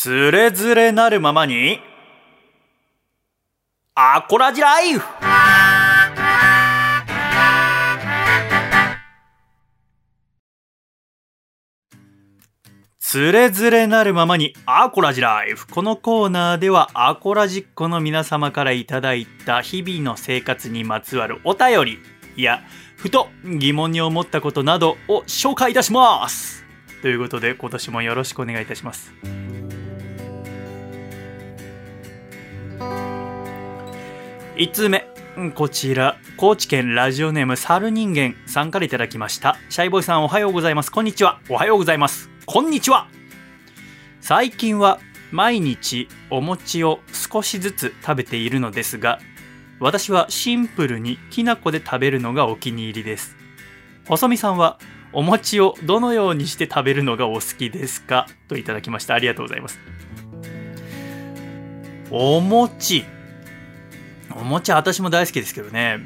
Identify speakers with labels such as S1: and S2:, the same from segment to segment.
S1: つれづれなるままに、アコラジライフ。つれづれなるままにアコラジライフ。このコーナーではアコラジッコの皆様からいただいた日々の生活にまつわるお便りやふと疑問に思ったことなどを紹介いたします。ということで今年もよろしくお願いいたします。1通目。こちら。高知県ラジオネーム猿人間。さんからいただきました。シャイボーイさんおはようございます。こんにちは。おはようございます。こんにちは。最近は毎日お餅を少しずつ食べているのですが私はシンプルにきな粉で食べるのがお気に入りです。細見さんはお餅をどのようにして食べるのがお好きですか？といただきました。ありがとうございます。お餅。お餅は私も大好きですけどね。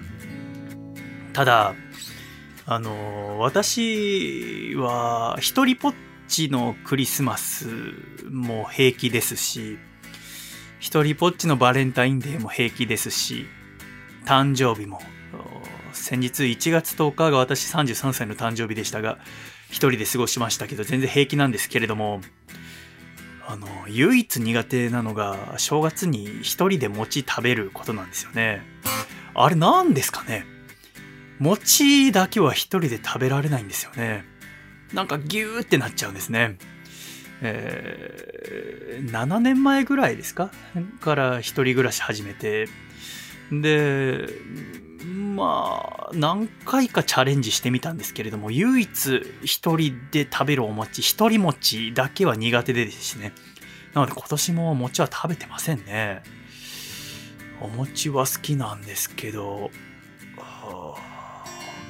S1: ただあの私は一人ぽっちのクリスマスも平気ですし一人ぽっちのバレンタインデーも平気ですし誕生日も先日1月10日が私33歳の誕生日でしたが一人で過ごしましたけど全然平気なんですけれどもあの唯一苦手なのが正月に一人で餅食べることなんですよね。あれ何ですかね？餅だけは一人で食べられないんですよね。なんかギューってなっちゃうんですね。えー、7年前ぐらいですか？から一人暮らし始めて。でまあ何回かチャレンジしてみたんですけれども唯一一人で食べるお餅一人餅だけは苦手でですねなので今年も餅は食べてませんねお餅は好きなんですけど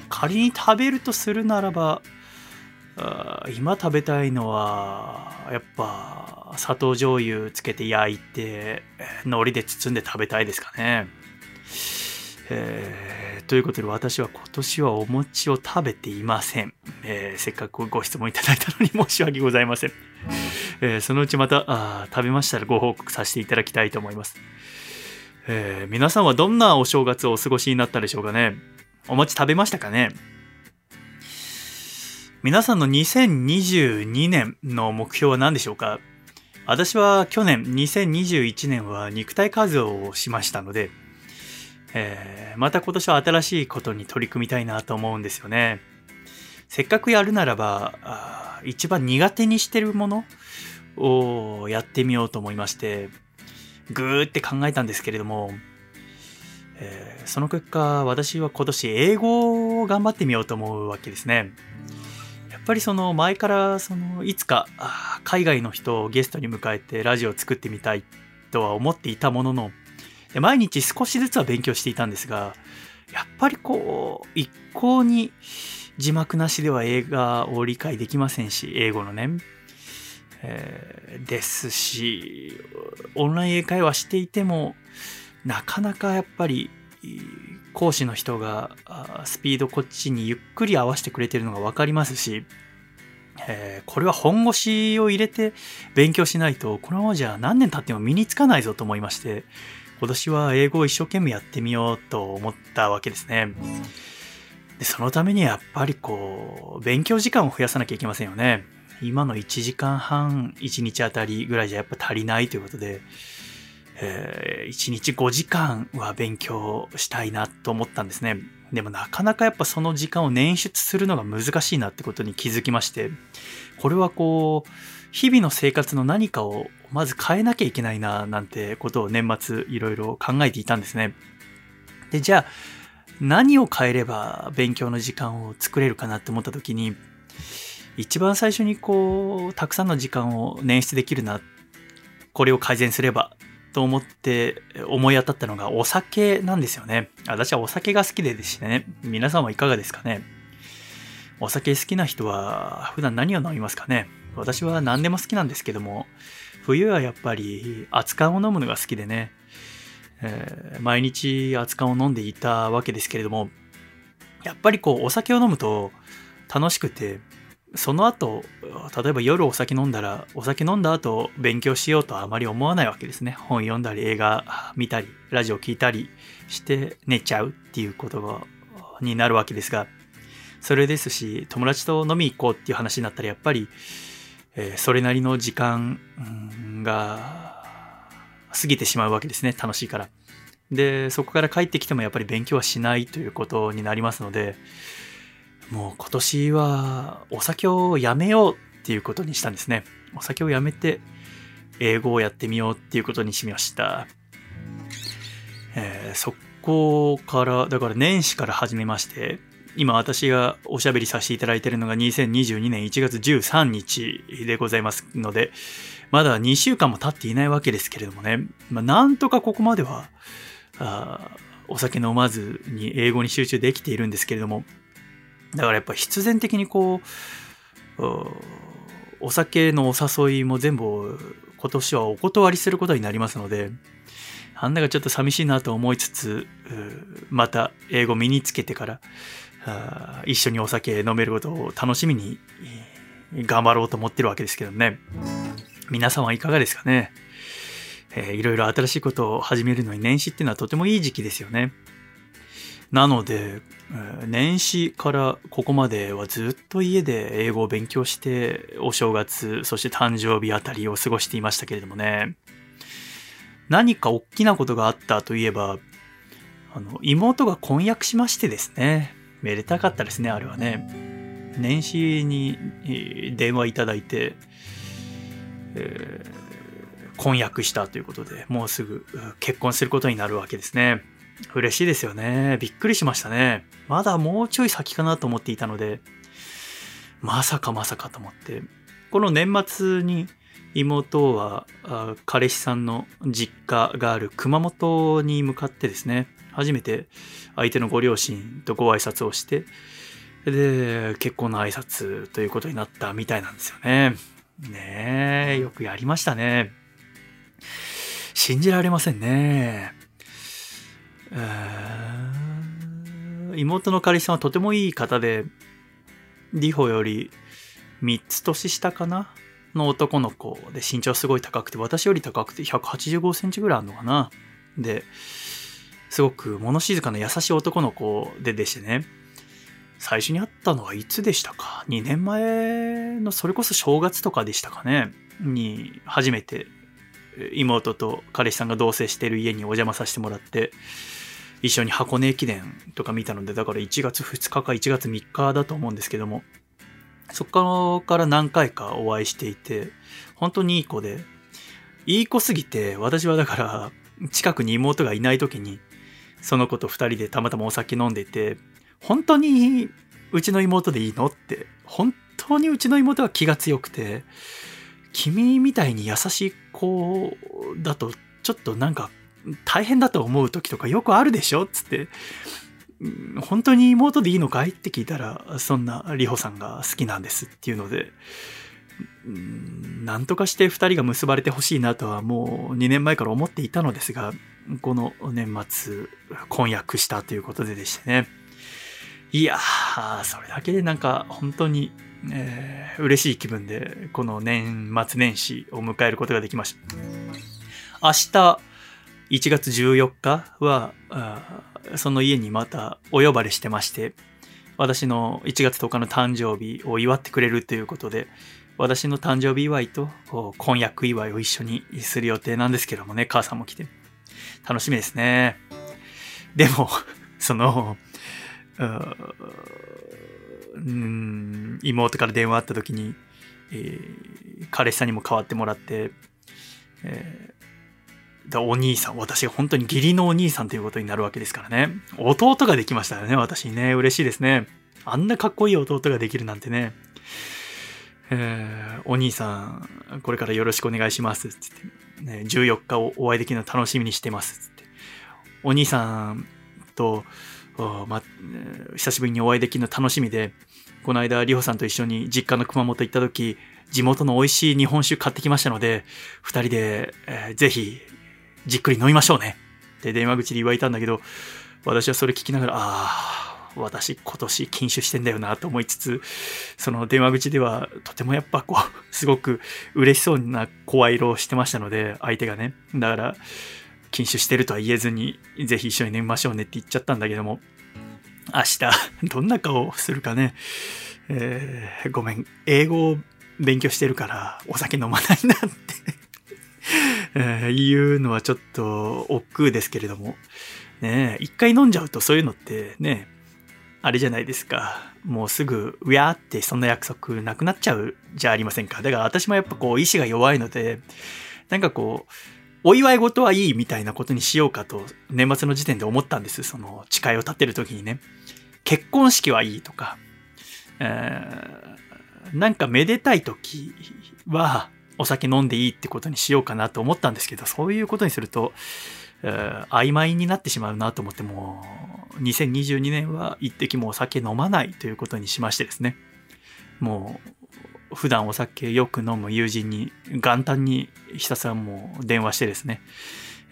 S1: 仮に食べるとするならば今食べたいのはやっぱ砂糖醤油つけて焼いて海苔で包んで食べたいですかね。えー、ということで私は今年はお餅を食べていません。えー、せっかくご質問いただいたのに申し訳ございません。えー、そのうちまたあ食べましたらご報告させていただきたいと思います。え皆さんはどんなお正月をお過ごしになったでしょうかねお餅食べましたかね皆さんの2022年の目標は何でしょうか私は去年2021年は肉体改造をしましたので、えー、また今年は新しいことに取り組みたいなと思うんですよね。せっかくやるならば、一番苦手にしてるものをやってみようと思いまして、ぐーって考えたんですけれども、えー、その結果、私は今年英語を頑張ってみようと思うわけですね。やっぱりその前からそのいつか海外の人をゲストに迎えてラジオを作ってみたいとは思っていたものの毎日少しずつは勉強していたんですがやっぱりこう一向に字幕なしでは映画を理解できませんし英語のね、えー、ですしオンライン英会話していてもなかなかやっぱり講師の人がスピードこっちにゆっくり合わせてくれてるのが分かりますし、えー、これは本腰を入れて勉強しないとこのままじゃ何年経っても身につかないぞと思いまして今年は英語を一生懸命やってみようと思ったわけですねでそのためにやっぱりこう勉強時間を増やさなきゃいけませんよね今の1時間半1日あたりぐらいじゃやっぱ足りないということでえー、1日5時間は勉強したいなと思ったんですね。でもなかなかやっぱその時間を捻出するのが難しいなってことに気づきまして、これはこう、日々の生活の何かをまず変えなきゃいけないななんてことを年末いろいろ考えていたんですね。で、じゃあ何を変えれば勉強の時間を作れるかなって思った時に、一番最初にこう、たくさんの時間を捻出できるな、これを改善すればと思って思い当たったのがお酒なんですよね。私はお酒が好きでですね。皆さんはいかがですかねお酒好きな人は普段何を飲みますかね私は何でも好きなんですけども、冬はやっぱり熱燗を飲むのが好きでね、えー、毎日熱燗を飲んでいたわけですけれども、やっぱりこうお酒を飲むと楽しくて、その後、例えば夜お酒飲んだら、お酒飲んだ後勉強しようとはあまり思わないわけですね。本読んだり映画見たり、ラジオ聞いたりして寝ちゃうっていうこと、になるわけですが、それですし、友達と飲み行こうっていう話になったらやっぱり、えー、それなりの時間が過ぎてしまうわけですね。楽しいから。で、そこから帰ってきてもやっぱり勉強はしないということになりますので、もう今年はお酒をやめようっていうことにしたんですね。お酒をやめて英語をやってみようっていうことにしました。えー、そこから、だから年始から始めまして、今私がおしゃべりさせていただいているのが2022年1月13日でございますので、まだ2週間も経っていないわけですけれどもね、まあ、なんとかここまでは、お酒飲まずに英語に集中できているんですけれども、だからやっぱ必然的にこう、お酒のお誘いも全部今年はお断りすることになりますので、なんだかちょっと寂しいなと思いつつ、また英語身につけてから、一緒にお酒飲めることを楽しみに頑張ろうと思ってるわけですけどね。皆さんはいかがですかね、えー、いろいろ新しいことを始めるのに年始っていうのはとてもいい時期ですよね。なので、年始からここまではずっと家で英語を勉強して、お正月、そして誕生日あたりを過ごしていましたけれどもね。何か大きなことがあったといえば、あの、妹が婚約しましてですね。めでたかったですね、あれはね。年始に電話いただいて、えー、婚約したということで、もうすぐ結婚することになるわけですね。嬉しいですよね。びっくりしましたね。まだもうちょい先かなと思っていたので、まさかまさかと思って。この年末に妹は彼氏さんの実家がある熊本に向かってですね、初めて相手のご両親とご挨拶をして、で、結婚の挨拶ということになったみたいなんですよね。ねえ、よくやりましたね。信じられませんね。えー妹の彼氏さんはとてもいい方で、リホより3つ年下かな？の男の子で身長すごい高くて、私より高くて185センチぐらいあるのかな？で、すごく物静かな優しい男の子ででしてね、最初に会ったのはいつでしたか ?2 年前のそれこそ正月とかでしたかね？に初めて妹と彼氏さんが同棲してる家にお邪魔させてもらって、一緒に箱根駅伝とか見たので、だから1月2日か1月3日だと思うんですけども、そこから何回かお会いしていて、本当にいい子で、いい子すぎて、私はだから、近くに妹がいない時に、その子と二人でたまたまお酒飲んでいて、本当にうちの妹でいいのって、本当にうちの妹は気が強くて、君みたいに優しい子だと、ちょっとなんか大変だと思う時とかよくあるでしょっつって、本当に妹でいいのかいって聞いたら、そんな里穂さんが好きなんですっていうので、なんとかして二人が結ばれてほしいなとはもう2年前から思っていたのですが、この年末婚約したということででしてね。いやー、それだけでなんか本当に、えー、嬉しい気分でこの年末年始を迎えることができました。明日、1月14日は、その家にまたお呼ばれしてまして、私の1月10日の誕生日を祝ってくれるということで、私の誕生日祝いと婚約祝いを一緒にする予定なんですけどもね、母さんも来て。楽しみですね。でも、その、うん、妹から電話あった時に、えー、彼氏さんにも代わってもらって、えだお兄さん、私が本当に義理のお兄さんということになるわけですからね。弟ができましたよね、私にね。嬉しいですね。あんなかっこいい弟ができるなんてね。えー、お兄さん、これからよろしくお願いします。っつって、ね、14日をお会いできるの楽しみにしてます。つって。お兄さんと、ま、久しぶりにお会いできるの楽しみで、この間、里穂さんと一緒に実家の熊本行った時、地元の美味しい日本酒買ってきましたので、二人で、えー、ぜひじっくり飲みましょうね。って電話口で言われたんだけど、私はそれ聞きながら、ああ、私今年禁酒してんだよなと思いつつ、その電話口ではとてもやっぱこう、すごく嬉しそうな声色をしてましたので、相手がね。だから、禁酒してるとは言えずに、ぜひ一緒に飲みましょうねって言っちゃったんだけども、明日、どんな顔をするかね。えー、ごめん、英語を勉強してるからお酒飲まないなって えー、言うのはちょっと億劫ですけれども、ね一回飲んじゃうとそういうのってね、あれじゃないですか。もうすぐ、うやーってそんな約束なくなっちゃうじゃありませんか。だから私もやっぱこう意志が弱いので、なんかこう、お祝い事はいいみたいなことにしようかと年末の時点で思ったんです。その誓いを立てる時にね。結婚式はいいとか、えー、なんかめでたい時はお酒飲んでいいってことにしようかなと思ったんですけど、そういうことにすると、えー、曖昧になってしまうなと思ってもう2022年は一滴もお酒飲まないということにしましてですね。もう普段お酒よく飲む友人に元旦にひたすらもう電話してですね、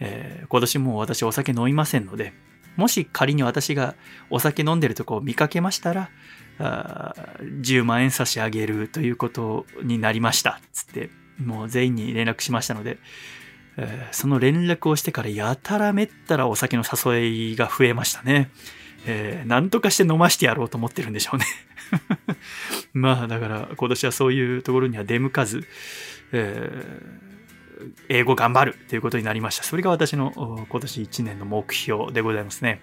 S1: えー、今年もう私お酒飲みませんのでもし仮に私がお酒飲んでるとこを見かけましたらあ10万円差し上げるということになりました。つってもう全員に連絡しましたので、えー、その連絡をしてからやたらめったらお酒の誘いが増えましたね。えー、なんとかして飲ましてやろうと思ってるんでしょうね。まあだから今年はそういうところには出向かず、えー、英語頑張るということになりました。それが私の今年1年の目標でございますね。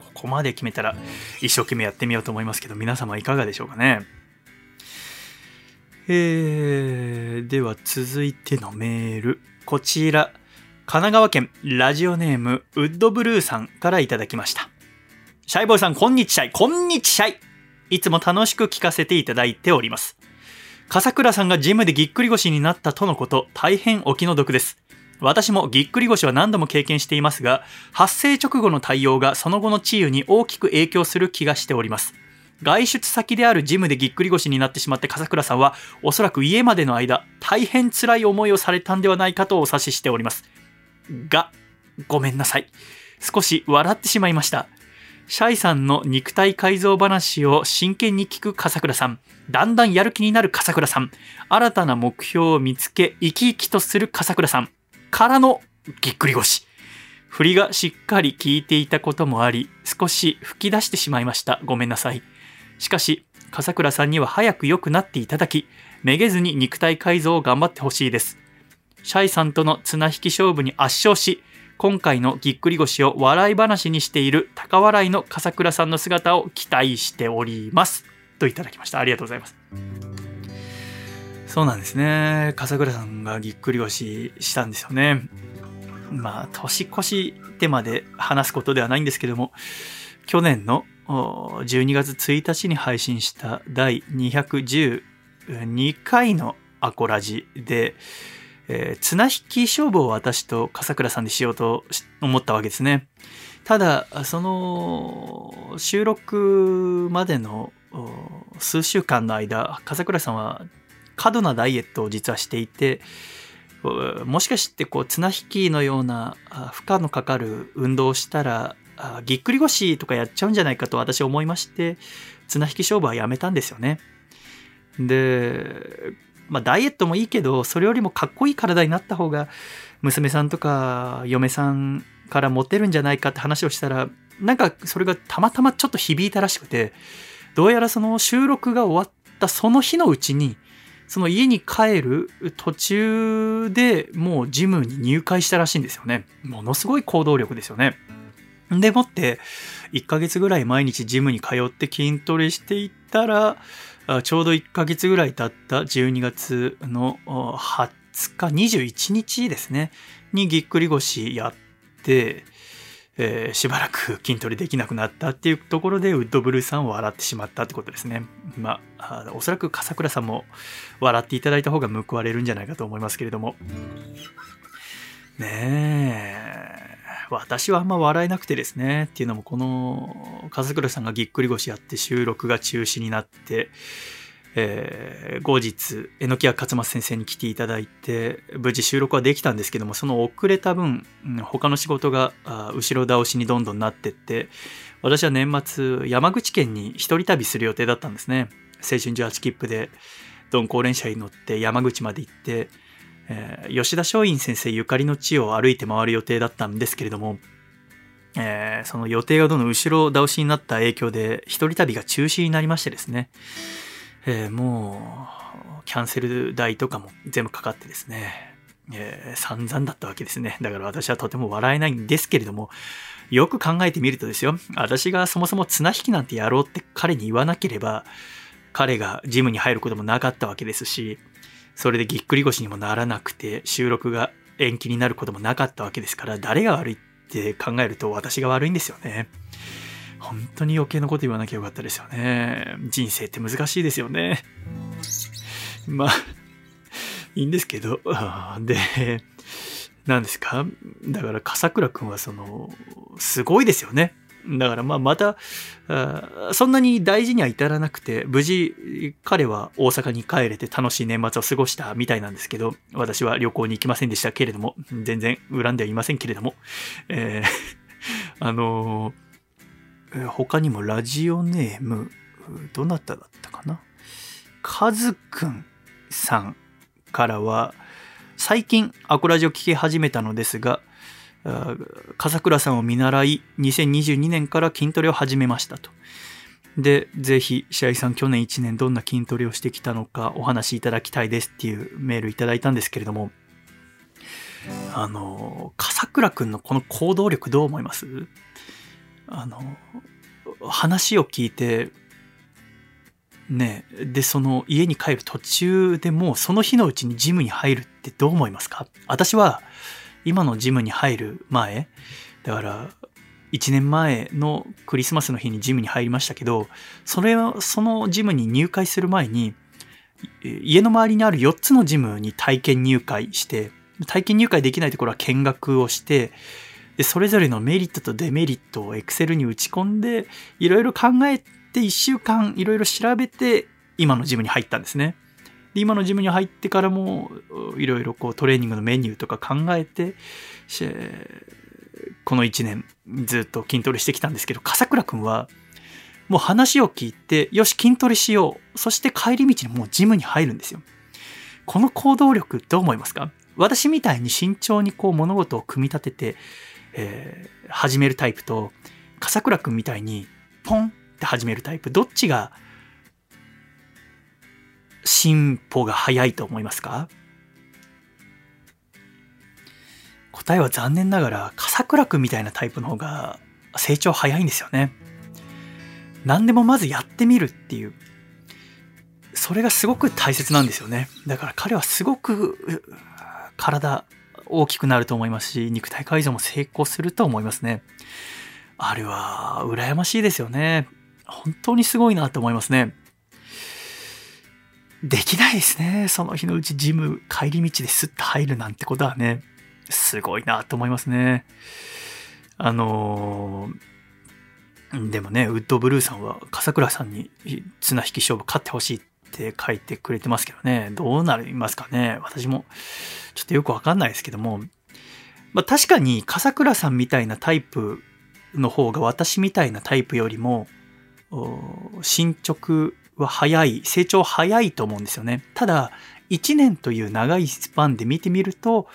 S1: ここまで決めたら一生懸命やってみようと思いますけど、皆様いかがでしょうかね。えー、では続いてのメール。こちら、神奈川県ラジオネームウッドブルーさんからいただきました。シャイボーイさん、こんにちはこんにちはいつも楽しく聞かせていただいております。笠倉さんがジムでぎっくり腰になったとのこと、大変お気の毒です。私もぎっくり腰は何度も経験していますが、発生直後の対応がその後の治癒に大きく影響する気がしております。外出先であるジムでぎっくり腰になってしまって笠倉さんは、おそらく家までの間、大変辛い思いをされたんではないかとお察ししております。が、ごめんなさい。少し笑ってしまいました。シャイさんの肉体改造話を真剣に聞く笠倉さん。だんだんやる気になる笠倉さん。新たな目標を見つけ、生き生きとする笠倉さん。からのぎっくり腰。振りがしっかり効いていたこともあり、少し吹き出してしまいました。ごめんなさい。しかし、笠倉さんには早く良くなっていただき、めげずに肉体改造を頑張ってほしいです。シャイさんとの綱引き勝負に圧勝し、今回のぎっくり腰を笑い話にしている高笑いの笠倉さんの姿を期待しております。といただきました。ありがとうございます。そうなんですね。笠倉さんがぎっくり腰したんですよね。まあ、年越してまで話すことではないんですけども、去年の12月1日に配信した第212回のアコラジで、えー、綱引き勝負を私と笠倉さんでしようと思ったわけですね。ただ、その収録までの数週間の間、笠倉さんは過度なダイエットを実はしていて、もしかしてこう綱引きのような負荷のかかる運動をしたらあぎっくり腰とかやっちゃうんじゃないかと私思いまして綱引き勝負はやめたんですよねでまあダイエットもいいけどそれよりもかっこいい体になった方が娘さんとか嫁さんからモテるんじゃないかって話をしたらなんかそれがたまたまちょっと響いたらしくてどうやらその収録が終わったその日のうちにその家に帰る途中でもうジムに入会したらしいんですよね。ものすごい行動力ですよね。でもって、1ヶ月ぐらい毎日ジムに通って筋トレしていったら、ちょうど1ヶ月ぐらい経った12月の20日、21日ですね、にぎっくり腰やって、えー、しばらく筋トレできなくなったっていうところでウッドブルーさんを笑ってしまったってことですね。まあ、おそらく笠倉さんも笑っていただいた方が報われるんじゃないかと思いますけれども。ねえ。私はあんま笑えなくてですね、っていうのもこの、笠倉さんがぎっくり腰やって収録が中止になって、えー、後日、榎谷勝松先生に来ていただいて、無事収録はできたんですけども、その遅れた分、他の仕事が後ろ倒しにどんどんなってって、私は年末、山口県に一人旅する予定だったんですね。青春18切符で、鈍行連車に乗って山口まで行って、えー、吉田松陰先生ゆかりの地を歩いて回る予定だったんですけれども、えー、その予定がどんどん後ろ倒しになった影響で、一人旅が中止になりましてですね、えー、もう、キャンセル代とかも全部かかってですね、えー、散々だったわけですね。だから私はとても笑えないんですけれども、よく考えてみるとですよ、私がそもそも綱引きなんてやろうって彼に言わなければ、彼がジムに入ることもなかったわけですし、それでぎっくり腰にもならなくて、収録が延期になることもなかったわけですから、誰が悪いって考えると私が悪いんですよね。本当に余計なこと言わなきゃよかったですよね。人生って難しいですよね。まあ、いいんですけど、で、何ですか？だから、笠倉くんはその、すごいですよね。だからまあまた、そんなに大事には至らなくて、無事彼は大阪に帰れて楽しい年末を過ごしたみたいなんですけど、私は旅行に行きませんでしたけれども、全然恨んではいませんけれども、えー、あのー、他にもラジオネーム、どなただったかな？カズくんさんからは、最近アコラジオ聞き始めたのですが、笠倉さんを見習い、2022年から筋トレを始めましたと。で、ぜひ、白井さん、去年1年どんな筋トレをしてきたのかお話しいただきたいですっていうメールいただいたんですけれども、あの、笠倉くんのこの行動力どう思います？あの、話を聞いて、ねで、その家に帰る途中でもうその日のうちにジムに入るってどう思いますか？私は、今のジムに入る前、だから、1年前のクリスマスの日にジムに入りましたけど、それは、そのジムに入会する前に、家の周りにある4つのジムに体験入会して、体験入会できないところは見学をして、で、それぞれのメリットとデメリットを Excel に打ち込んで、いろいろ考えて1週間いろいろ調べて、今のジムに入ったんですね。で、今のジムに入ってからも、いろいろこうトレーニングのメニューとか考えて、この1年ずっと筋トレしてきたんですけど、笠倉くんは、もう話を聞いて、よし、筋トレしよう。そして帰り道にもうジムに入るんですよ。この行動力どう思いますか？私みたいに慎重にこう物事を組み立てて、えー、始めるタイプと、笠倉くんみたいにポンって始めるタイプ、どっちが進歩が早いと思いますか？答えは残念ながら、笠倉くんみたいなタイプの方が成長早いんですよね。何でもまずやってみるっていう。それがすごく大切なんですよね。だから彼はすごく体大きくなると思いますし、肉体改造も成功すると思いますね。あれは羨ましいですよね。本当にすごいなと思いますね。できないですね。その日のうちジム帰り道でスッと入るなんてことはね、すごいなと思いますね。あのー、でもね、ウッドブルーさんは笠倉さんに綱引き勝負勝ってほしいって書いてくれてますけどね、どうなりますかね。私もちょっとよくわかんないですけども、まあ確かに笠倉さんみたいなタイプの方が私みたいなタイプよりも進捗は早い、成長早いと思うんですよね。ただ、1年という長いスパンで見てみると、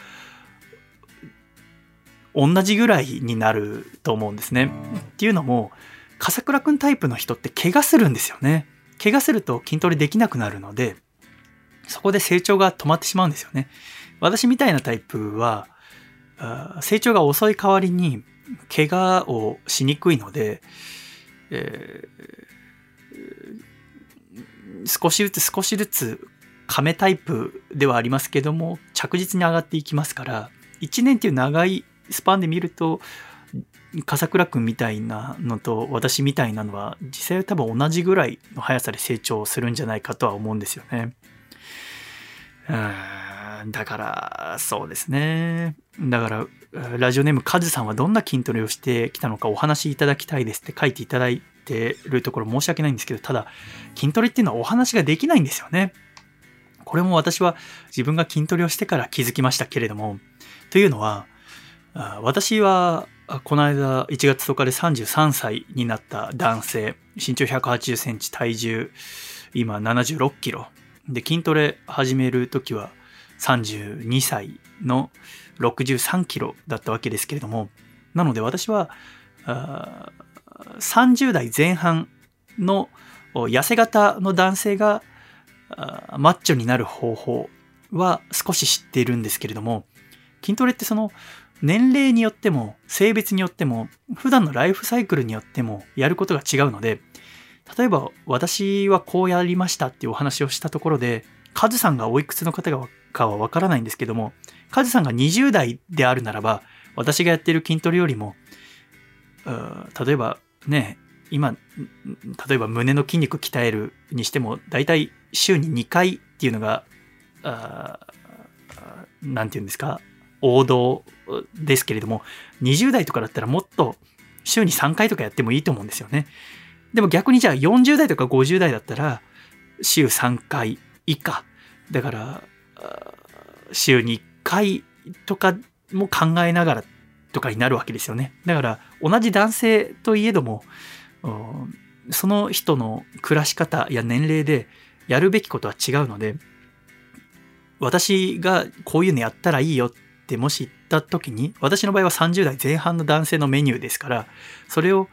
S1: 同じぐらいになると思うんですね。っていうのも、笠倉くんタイプの人って怪我するんですよね。怪我すると筋トレできなくなるので、そこで成長が止まってしまうんですよね。私みたいなタイプは、成長が遅い代わりに怪我をしにくいので、え少しずつ少しずつ亀タイプではありますけども、着実に上がっていきますから、1年っていう長いスパンで見ると、笠倉くんみたいなのと私みたいなのは実際は多分同じぐらいの速さで成長するんじゃないかとは思うんですよね。うんだからそうですね。だからラジオネームカズさんはどんな筋トレをしてきたのかお話しいただきたいですって書いていただいてるところ申し訳ないんですけど、ただ、筋トレっていうのはお話ができないんですよね。これも私は自分が筋トレをしてから気づきましたけれども、というのは、私はこの間1月10日で33歳になった男性、身長180センチ、体重今76キロ。で、筋トレ始めるときは32歳の63キロだったわけですけれども、なので私は30代前半の痩せ型の男性がマッチョになる方法は少し知っているんですけれども、筋トレってその年齢によっても性別によっても普段のライフサイクルによってもやることが違うので、例えば私はこうやりましたっていうお話をしたところで、カズさんがおいくつの方かはわからないんですけども、カズさんが20代であるならば、私がやっている筋トレよりも、例えばね、今、例えば胸の筋肉鍛えるにしても、だいたい週に2回っていうのが、何て言うんですか、王道ですけれども、20代とかだったらもっと週に3回とかやってもいいと思うんですよね。でも逆にじゃあ40代とか50代だったら、週3回以下。だから、週に1回とかも考えながらとかになるわけですよね。だから同じ男性といえども、その人の暮らし方や年齢でやるべきことは違うので、私がこういうのやったらいいよってもし言った時に、私の場合は30代前半の男性のメニューですから、それを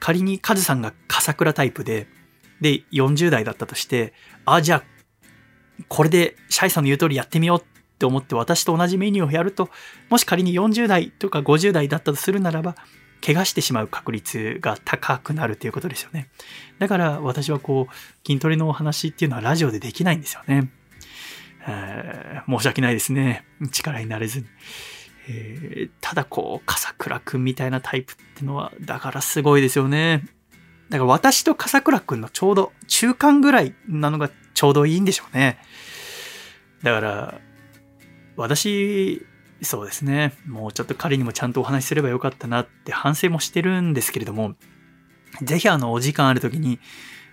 S1: 仮にカズさんが笠倉タイプで、で、40代だったとして、あ、じゃあ、これでシャイさんの言う通りやってみようっって思って私と同じメニューをやると、もし仮に40代とか50代だったとするならば、怪我してしまう確率が高くなるということですよね。だから私はこう、筋トレのお話っていうのはラジオでできないんですよね。えー、申し訳ないですね。力になれずに。えー、ただこう、笠倉くんみたいなタイプってのは、だからすごいですよね。だから私と笠倉くんのちょうど中間ぐらいなのがちょうどいいんでしょうね。だから、私、そうですね。もうちょっと彼にもちゃんとお話しすればよかったなって反省もしてるんですけれども、ぜひあの、お時間ある時に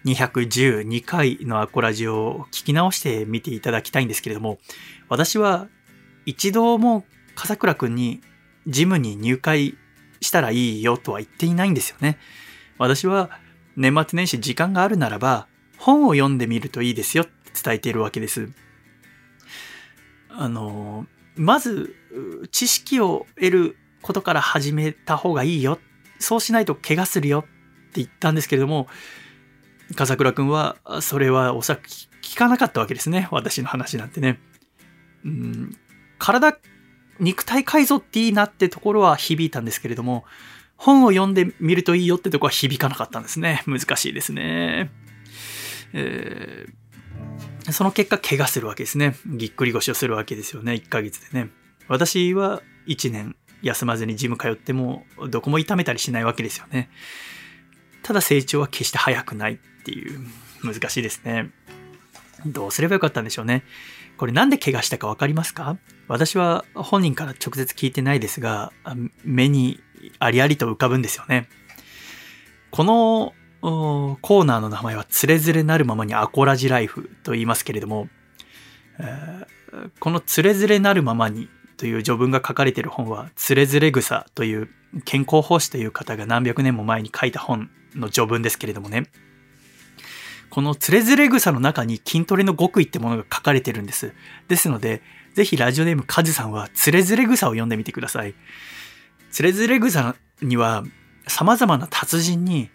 S1: 212回のアコラジオを聞き直してみていただきたいんですけれども、私は一度も笠倉くんにジムに入会したらいいよとは言っていないんですよね。私は年末年始時間があるならば本を読んでみるといいですよって伝えているわけです。あの、まず知識を得ることから始めた方がいいよ。そうしないと怪我するよって言ったんですけれども、笠倉くんはそれはおそらく聞かなかったわけですね。私の話なんてね。うん、体肉体改造っていいなってところは響いたんですけれども、本を読んでみるといいよってところは響かなかったんですね。難しいですね。えー、その結果、怪我するわけですね。ぎっくり腰をするわけですよね。1ヶ月でね。私は1年休まずにジム通っても、どこも痛めたりしないわけですよね。ただ成長は決して早くないっていう、難しいですね。どうすればよかったんでしょうね。これなんで怪我したかわかりますか？私は本人から直接聞いてないですが、目にありありと浮かぶんですよね。このコーナーの名前はつれづれなるままにアコラジライフと言いますけれども、このつれづれなるままにという序文が書かれている本は、つれづれ草という健康奉仕という方が何百年も前に書いた本の序文ですけれどもね。このつれづれ草の中に筋トレの極意ってものが書かれてるんです。ですので、ぜひラジオネームカズさんはつれづれ草を読んでみてください。つれづれ草には様々な達人に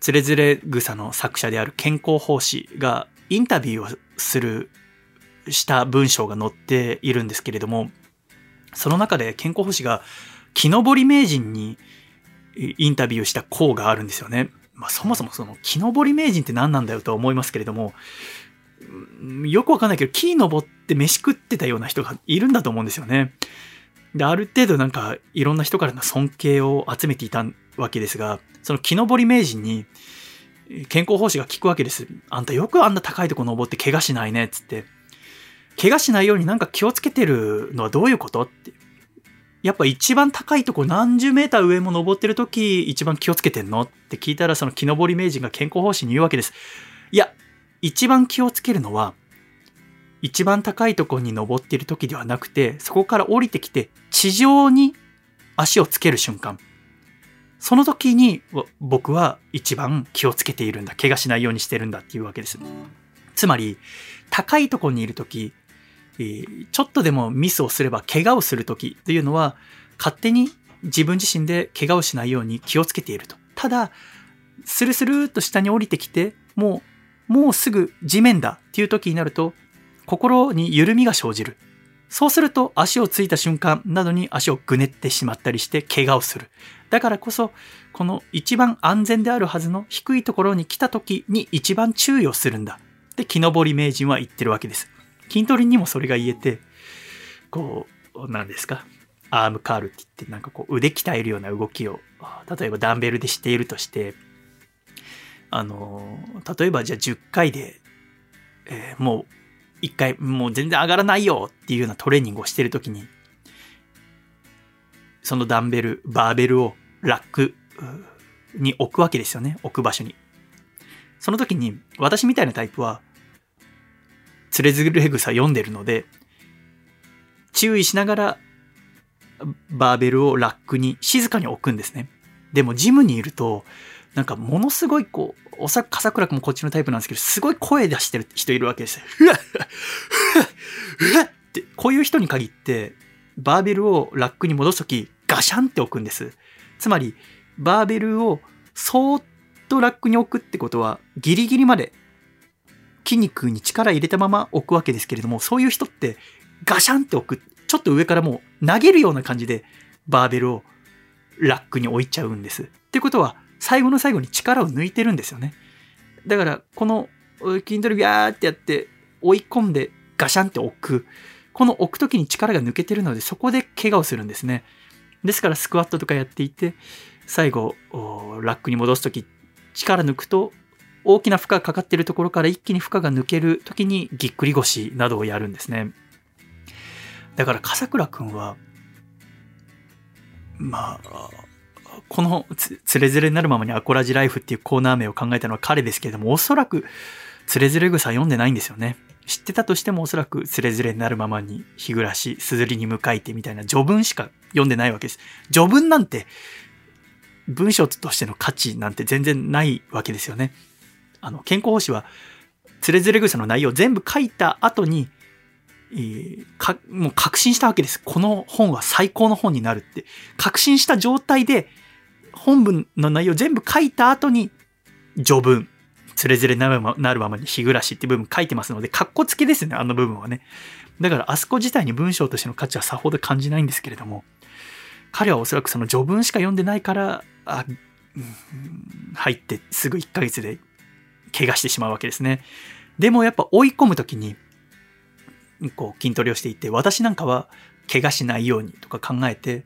S1: つれづれ草の作者である健康奉仕がインタビューをする、した文章が載っているんですけれども、その中で健康奉仕が木登り名人にインタビューした項があるんですよね。まあ、そもそもその木登り名人って何なんだよとは思いますけれども、よくわかんないけど、木登って飯食ってたような人がいるんだと思うんですよね。で、ある程度なんかいろんな人からの尊敬を集めていたわけですが、その木登り名人に健康奉仕が聞くわけです。あんたよくあんな高いとこ登って怪我しないね、つって。怪我しないようになんか気をつけてるのはどういうことって。やっぱ一番高いとこ何十メーター上も登ってる時一番気をつけてんの？って聞いたらその木登り名人が健康方針に言うわけです。いや、一番気をつけるのは一番高いとこに登っている時ではなくて、そこから降りてきて地上に足をつける瞬間。その時に僕は一番気をつけているんだ。怪我しないようにしてるんだっていうわけです。つまり、高いところにいる時、ちょっとでもミスをすれば怪我をする時というのは、勝手に自分自身で怪我をしないように気をつけていると。ただ、スルスルっと下に降りてきて、もう、もうすぐ地面だっていう時になると、心に緩みが生じる。そうすると足をついた瞬間などに足をぐねってしまったりして怪我をする。だからこそ、この一番安全であるはずの低いところに来た時に一番注意をするんだ。って木登り名人は言ってるわけです。筋トレにもそれが言えて、こう、何ですか？アームカールって言ってなんかこう腕鍛えるような動きを、例えばダンベルでしているとして、あの、例えばじゃあ10回で、えー、もう一回もう全然上がらないよっていうようなトレーニングをしてるときに、そのダンベル、バーベルをラックに置くわけですよね。置く場所に。その時に、私みたいなタイプは、つれずれ草読んでるので、注意しながら、バーベルをラックに静かに置くんですね。でも、ジムにいると、なんかものすごいこう、おさ、笠倉くんもこっちのタイプなんですけど、すごい声出してる人いるわけですよ。ふわふわふわって、こういう人に限って、バーベルをラックに戻すとき、ガシャンって置くんです。つまり、バーベルをそーっとラックに置くってことは、ギリギリまで筋肉に力入れたまま置くわけですけれども、そういう人ってガシャンって置く。ちょっと上からもう投げるような感じでバーベルをラックに置いちゃうんです。ってことは、最後の最後に力を抜いてるんですよね。だから、この筋トレギャーってやって追い込んでガシャンって置く。この置く時に力が抜けてるので、そこで怪我をするんですね。ですから、スクワットとかやっていて、最後、ラックに戻す時、力抜くと、大きな負荷がかかってるところから一気に負荷が抜ける時にぎっくり腰などをやるんですね。だから、笠倉くんは、まあ、このつれづれになるままにアコラジライフっていうコーナー名を考えたのは彼ですけれども、おそらくつれづれ草読んでないんですよね。知ってたとしてもおそらくつれづれになるままに日暮らし、すずりに向かいてみたいな序文しか読んでないわけです。序文なんて文章としての価値なんて全然ないわけですよね。あの、健康保士は、つれづれ草の内容を全部書いた後に、えー、か、もう確信したわけです。この本は最高の本になるって。確信した状態で、本文の内容全部書いた後に、序文、つれづれなるままに日暮らしって部分書いてますので、カッコ付けですね、あの部分はね。だからあそこ自体に文章としての価値はさほど感じないんですけれども、彼はおそらくその序文しか読んでないから、あ、うん、入ってすぐ1ヶ月で怪我してしまうわけですね。でもやっぱ追い込むときに、こう筋トレをしていて、私なんかは怪我しないようにとか考えて、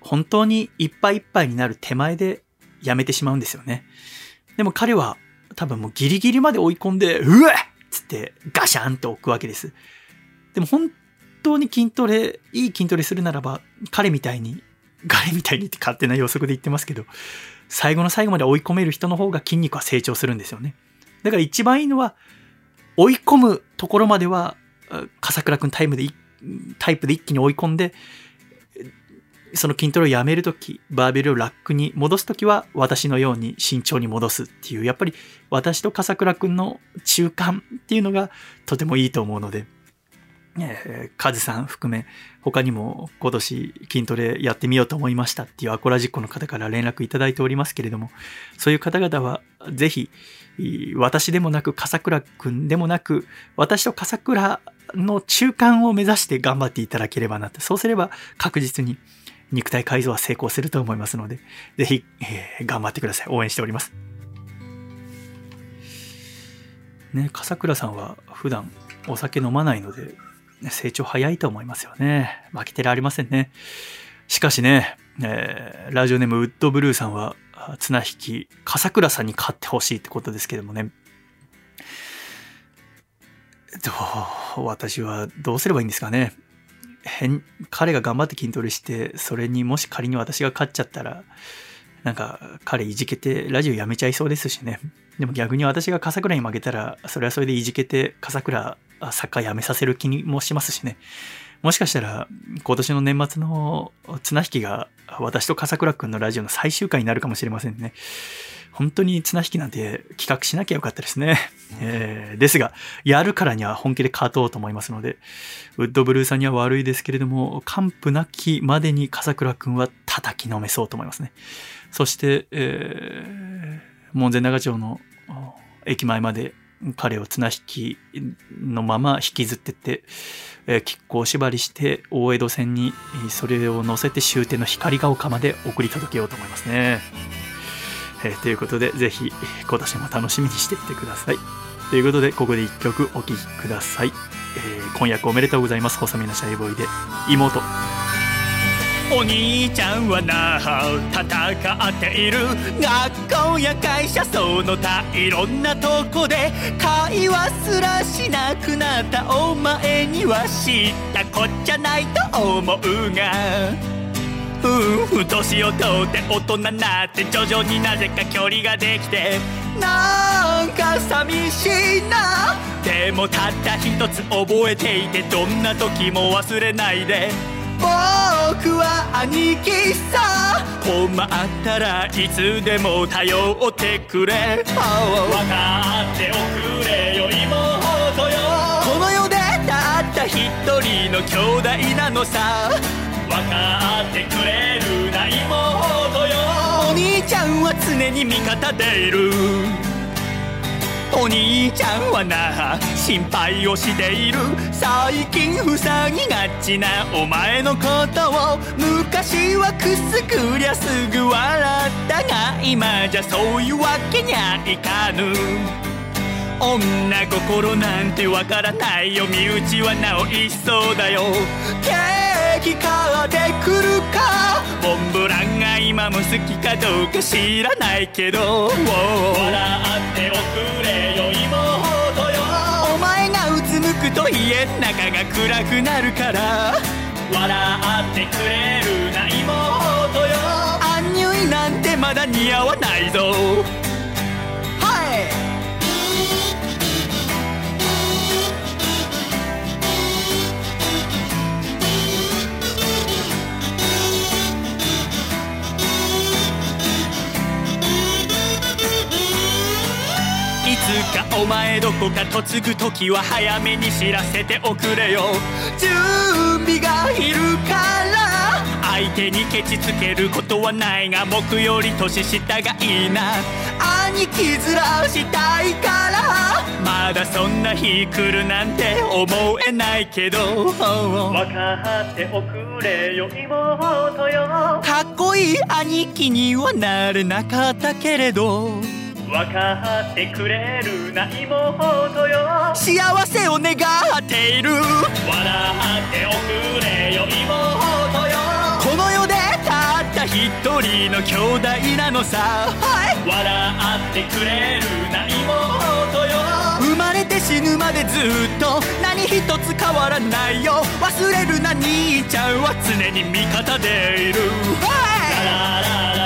S1: 本当にいっぱいいっぱいになる手前でやめてしまうんですよね。でも彼は多分もうギリギリまで追い込んで、うわっつってガシャンって置くわけです。でも本当に筋トレ、いい筋トレするならば、彼みたいに、彼みたいにって勝手な予測で言ってますけど、最後の最後まで追い込める人の方が筋肉は成長するんですよね。だから一番いいのは、追い込むところまでは、笠倉くんタイムで、タイプで一気に追い込んで、その筋トレをやめるとき、バーベルをラックに戻すときは、私のように慎重に戻すっていう、やっぱり私と笠倉くんの中間っていうのがとてもいいと思うので、えー、カズさん含め、他にも今年筋トレやってみようと思いましたっていうアコラジッコの方から連絡いただいておりますけれども、そういう方々はぜひ、私でもなく笠倉くんでもなく、私と笠倉の中間を目指して頑張っていただければなって、そうすれば確実に肉体改造は成功すると思いますので、ぜひ、えー、頑張ってください。応援しております。ね、笠倉さんは普段お酒飲まないので、成長早いと思いますよね。負けてらありませんね。しかしね、えー、ラジオネームウッドブルーさんは、綱引き、笠倉さんに勝ってほしいってことですけどもね。どう、私はどうすればいいんですかね。変、彼が頑張って筋トレして、それにもし仮に私が勝っちゃったら、なんか彼いじけてラジオやめちゃいそうですしね。でも逆に私が笠倉に負けたら、それはそれでいじけて笠倉サッカーやめさせる気にもしますしね。もしかしたら今年の年末の綱引きが私と笠倉くんのラジオの最終回になるかもしれませんね。本当に綱引きなんて企画しなきゃよかったですね。えー、ですが、やるからには本気で勝とうと思いますので、ウッドブルーさんには悪いですけれども、完膚なきまでに笠倉くんは叩きのめそうと思いますね。そして、えー、門前長町の駅前まで彼を綱引きのまま引きずってって、えー、亀甲縛りして大江戸線にそれを乗せて終点の光が丘まで送り届けようと思いますね。えー、ということで、ぜひ今年も楽しみにしていてください。ということで、ここで一曲お聴きください。えー、婚約おめでとうございます。細身のシャイボーイで、妹。
S2: お兄ちゃんはな戦っている学校や会社その他いろんなとこで会話すらしなくなったお前には知ったこっちゃないと思うがうん年を取って大人になって徐々になぜか距離ができてなんか寂しいな。でもたった一つ覚えていてどんな時も忘れないで。僕は兄貴さ。困ったらいつでも頼ってくれ。分かっておくれよ妹よ。この世でたった一人の兄弟なのさ。かってくれるな妹よお兄ちゃんは常に味方でいる。お兄ちゃんはな心配をしている最近塞ぎがちなお前のことを昔はくすぐりゃすぐ笑ったが今じゃそういうわけにゃいかぬ。女心なんてわからないよ。身内はなお一層だよ。激化で来るか？モンブランが今も好きかどうか知らないけど。笑っておくれよ妹よ。お前がうつむくと家の中が暗くなるから。笑ってくれるな妹よ。アンニュイなんてまだ似合わないぞお前どこか嫁ぐ時は早めに知らせておくれよ。準備がいるから相手にケチつけることはないが僕より年下がいいな。兄貴面したいからまだそんな日来るなんて思えないけど。分かっておくれよ妹よ。かっこいい兄貴にはなれなかったけれど分かってくれるな妹よ。幸せを願っている。笑っておくれよ妹よ。この世でたった一人の兄弟なのさ、はい、笑ってくれるな妹よ。生まれて死ぬまでずっと何一つ変わらないよ。忘れるな兄ちゃんは常に味方でいる、はい、ラララララ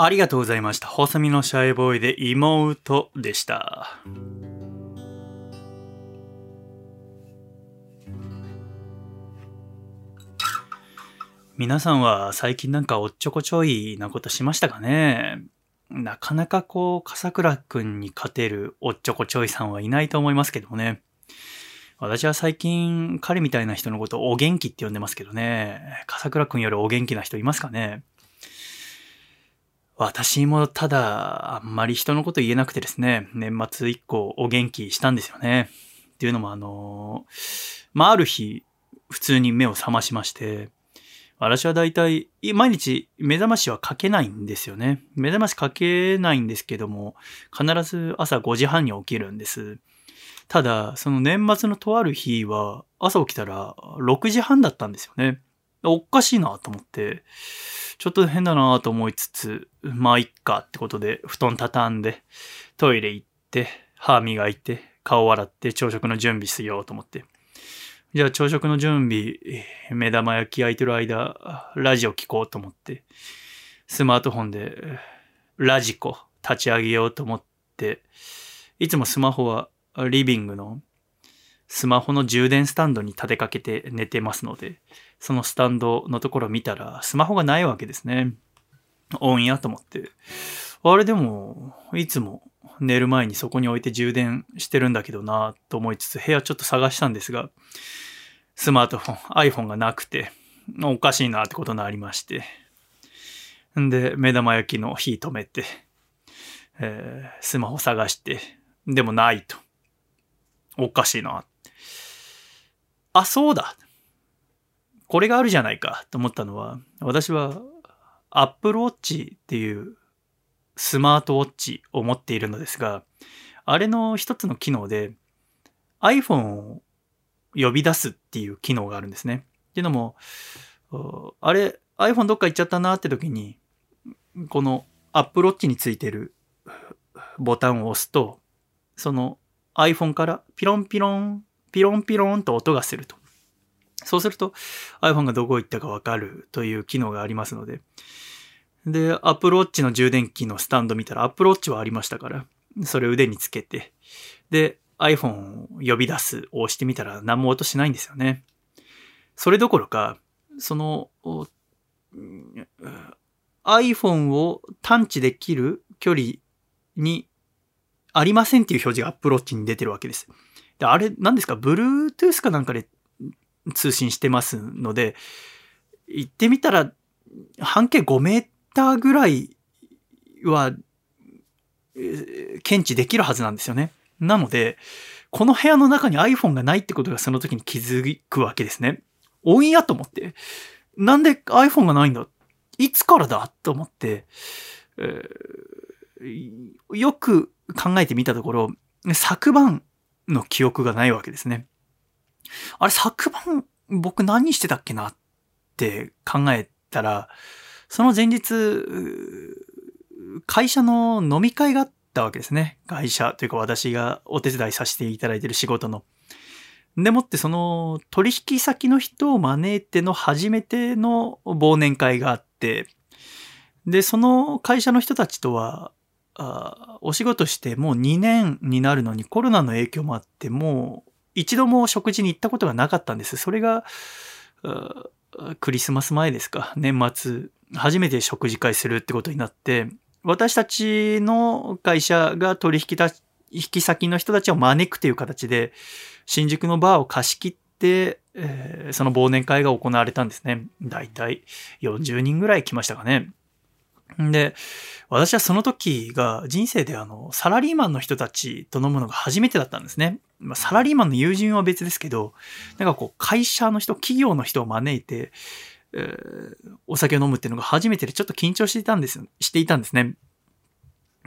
S1: ありがとうございました。細身のシャイボーイで妹でした。皆さんは最近なんかおっちょこちょいなことしましたかね？なかなかこう、笠倉くんに勝てるおっちょこちょいさんはいないと思いますけどもね。私は最近彼みたいな人のことをお元気って呼んでますけどね。笠倉くんよりお元気な人いますかね？私もただ、あんまり人のこと言えなくてですね、年末以降お元気したんですよね。っていうのもあの、まあ、ある日、普通に目を覚ましまして、私は大体、毎日目覚ましはかけないんですよね。目覚ましかけないんですけども、必ず朝5時半に起きるんです。ただ、その年末のとある日は、朝起きたら6時半だったんですよね。おかしいなと思って、ちょっと変だなと思いつつ、まあ、いっかってことで、布団畳んで、トイレ行って、歯磨いて、顔洗って朝食の準備しようと思って。じゃあ朝食の準備、目玉焼き焼いてる間、ラジオ聞こうと思って、スマートフォンで、ラジコ立ち上げようと思って、いつもスマホはリビングのスマホの充電スタンドに立てかけて寝てますので、そのスタンドのところ見たら、スマホがないわけですね。オンやと思って。あれでも、いつも寝る前にそこに置いて充電してるんだけどなと思いつつ部屋ちょっと探したんですが、スマートフォン、iPhone がなくて、おかしいなってことになりまして。んで、目玉焼きの火止めて、えー、スマホ探して、でもないと。おかしいな。あ、そうだ。これがあるじゃないかと思ったのは、私は Apple Watch っていうスマートウォッチを持っているのですが、あれの一つの機能で iPhone を呼び出すっていう機能があるんですね。っていうのも、あれ iPhone どっか行っちゃったなって時に、この Apple Watch についてるボタンを押すと、その iPhone からピロンピロンピロンピロンと音がすると。そうすると iPhone がどこ行ったかわかるという機能がありますので。で、Apple Watch の充電器のスタンド見たら Apple Watch はありましたから、それを腕につけて、で、iPhone を呼び出すを押してみたら何も音しないんですよね。それどころか、その、iPhone を探知できる距離にありませんっていう表示が Apple Watch に出てるわけです。で、あれ、何ですか ?Bluetooth かなんかで通信してますので、言ってみたら、半径5メーターぐらいは、検知できるはずなんですよね。なので、この部屋の中に iPhone がないってことがその時に気づくわけですね。おんやと思って。なんで iPhone がないんだ？いつからだ？と思って、えー、よく考えてみたところ、昨晩の記憶がないわけですね。あれ、昨晩、僕何してたっけなって考えたら、その前日、会社の飲み会があったわけですね。会社というか私がお手伝いさせていただいている仕事の。でもってその取引先の人を招いての初めての忘年会があって、で、その会社の人たちとはあお仕事してもう2年になるのにコロナの影響もあってもう一度も食事に行ったことがなかったんです。それがクリスマス前ですか年末初めて食事会するってことになって私たちの会社が取引引先の人たちを招くという形で新宿のバーを貸し切って、えー、その忘年会が行われたんですね。だいたい40人ぐらい来ましたかね。で、私はその時が人生であの、サラリーマンの人たちと飲むのが初めてだったんですね。まあ、サラリーマンの友人は別ですけど、なんかこう、会社の人、企業の人を招いて、えー、お酒を飲むっていうのが初めてでちょっと緊張していたんです、していたんですね。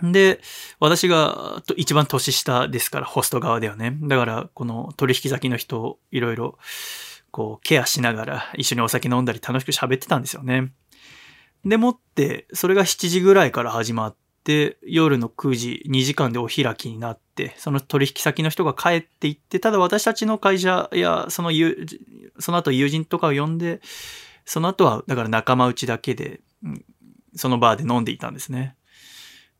S1: で、私が一番年下ですから、ホスト側ではね。だから、この取引先の人いろいろ、こう、ケアしながら一緒にお酒飲んだり楽しく喋ってたんですよね。でもって、それが7時ぐらいから始まって、夜の9時、2時間でお開きになって、その取引先の人が帰っていって、ただ私たちの会社や、そのその後友人とかを呼んで、その後は、だから仲間内だけで、そのバーで飲んでいたんですね。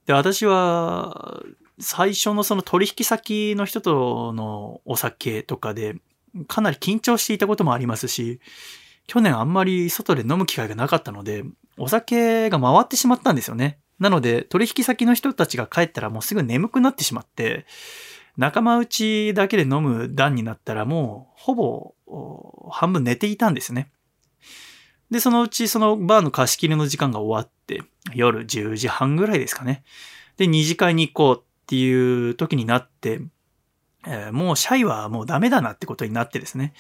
S1: で、私は、最初のその取引先の人とのお酒とかで、かなり緊張していたこともありますし、去年あんまり外で飲む機会がなかったので、お酒が回ってしまったんですよね。なので、取引先の人たちが帰ったらもうすぐ眠くなってしまって、仲間内だけで飲む段になったらもうほぼ半分寝ていたんですね。で、そのうちそのバーの貸し切りの時間が終わって、夜10時半ぐらいですかね。で、二次会に行こうっていう時になって、えー、もうシャイはもうダメだなってことになってですね。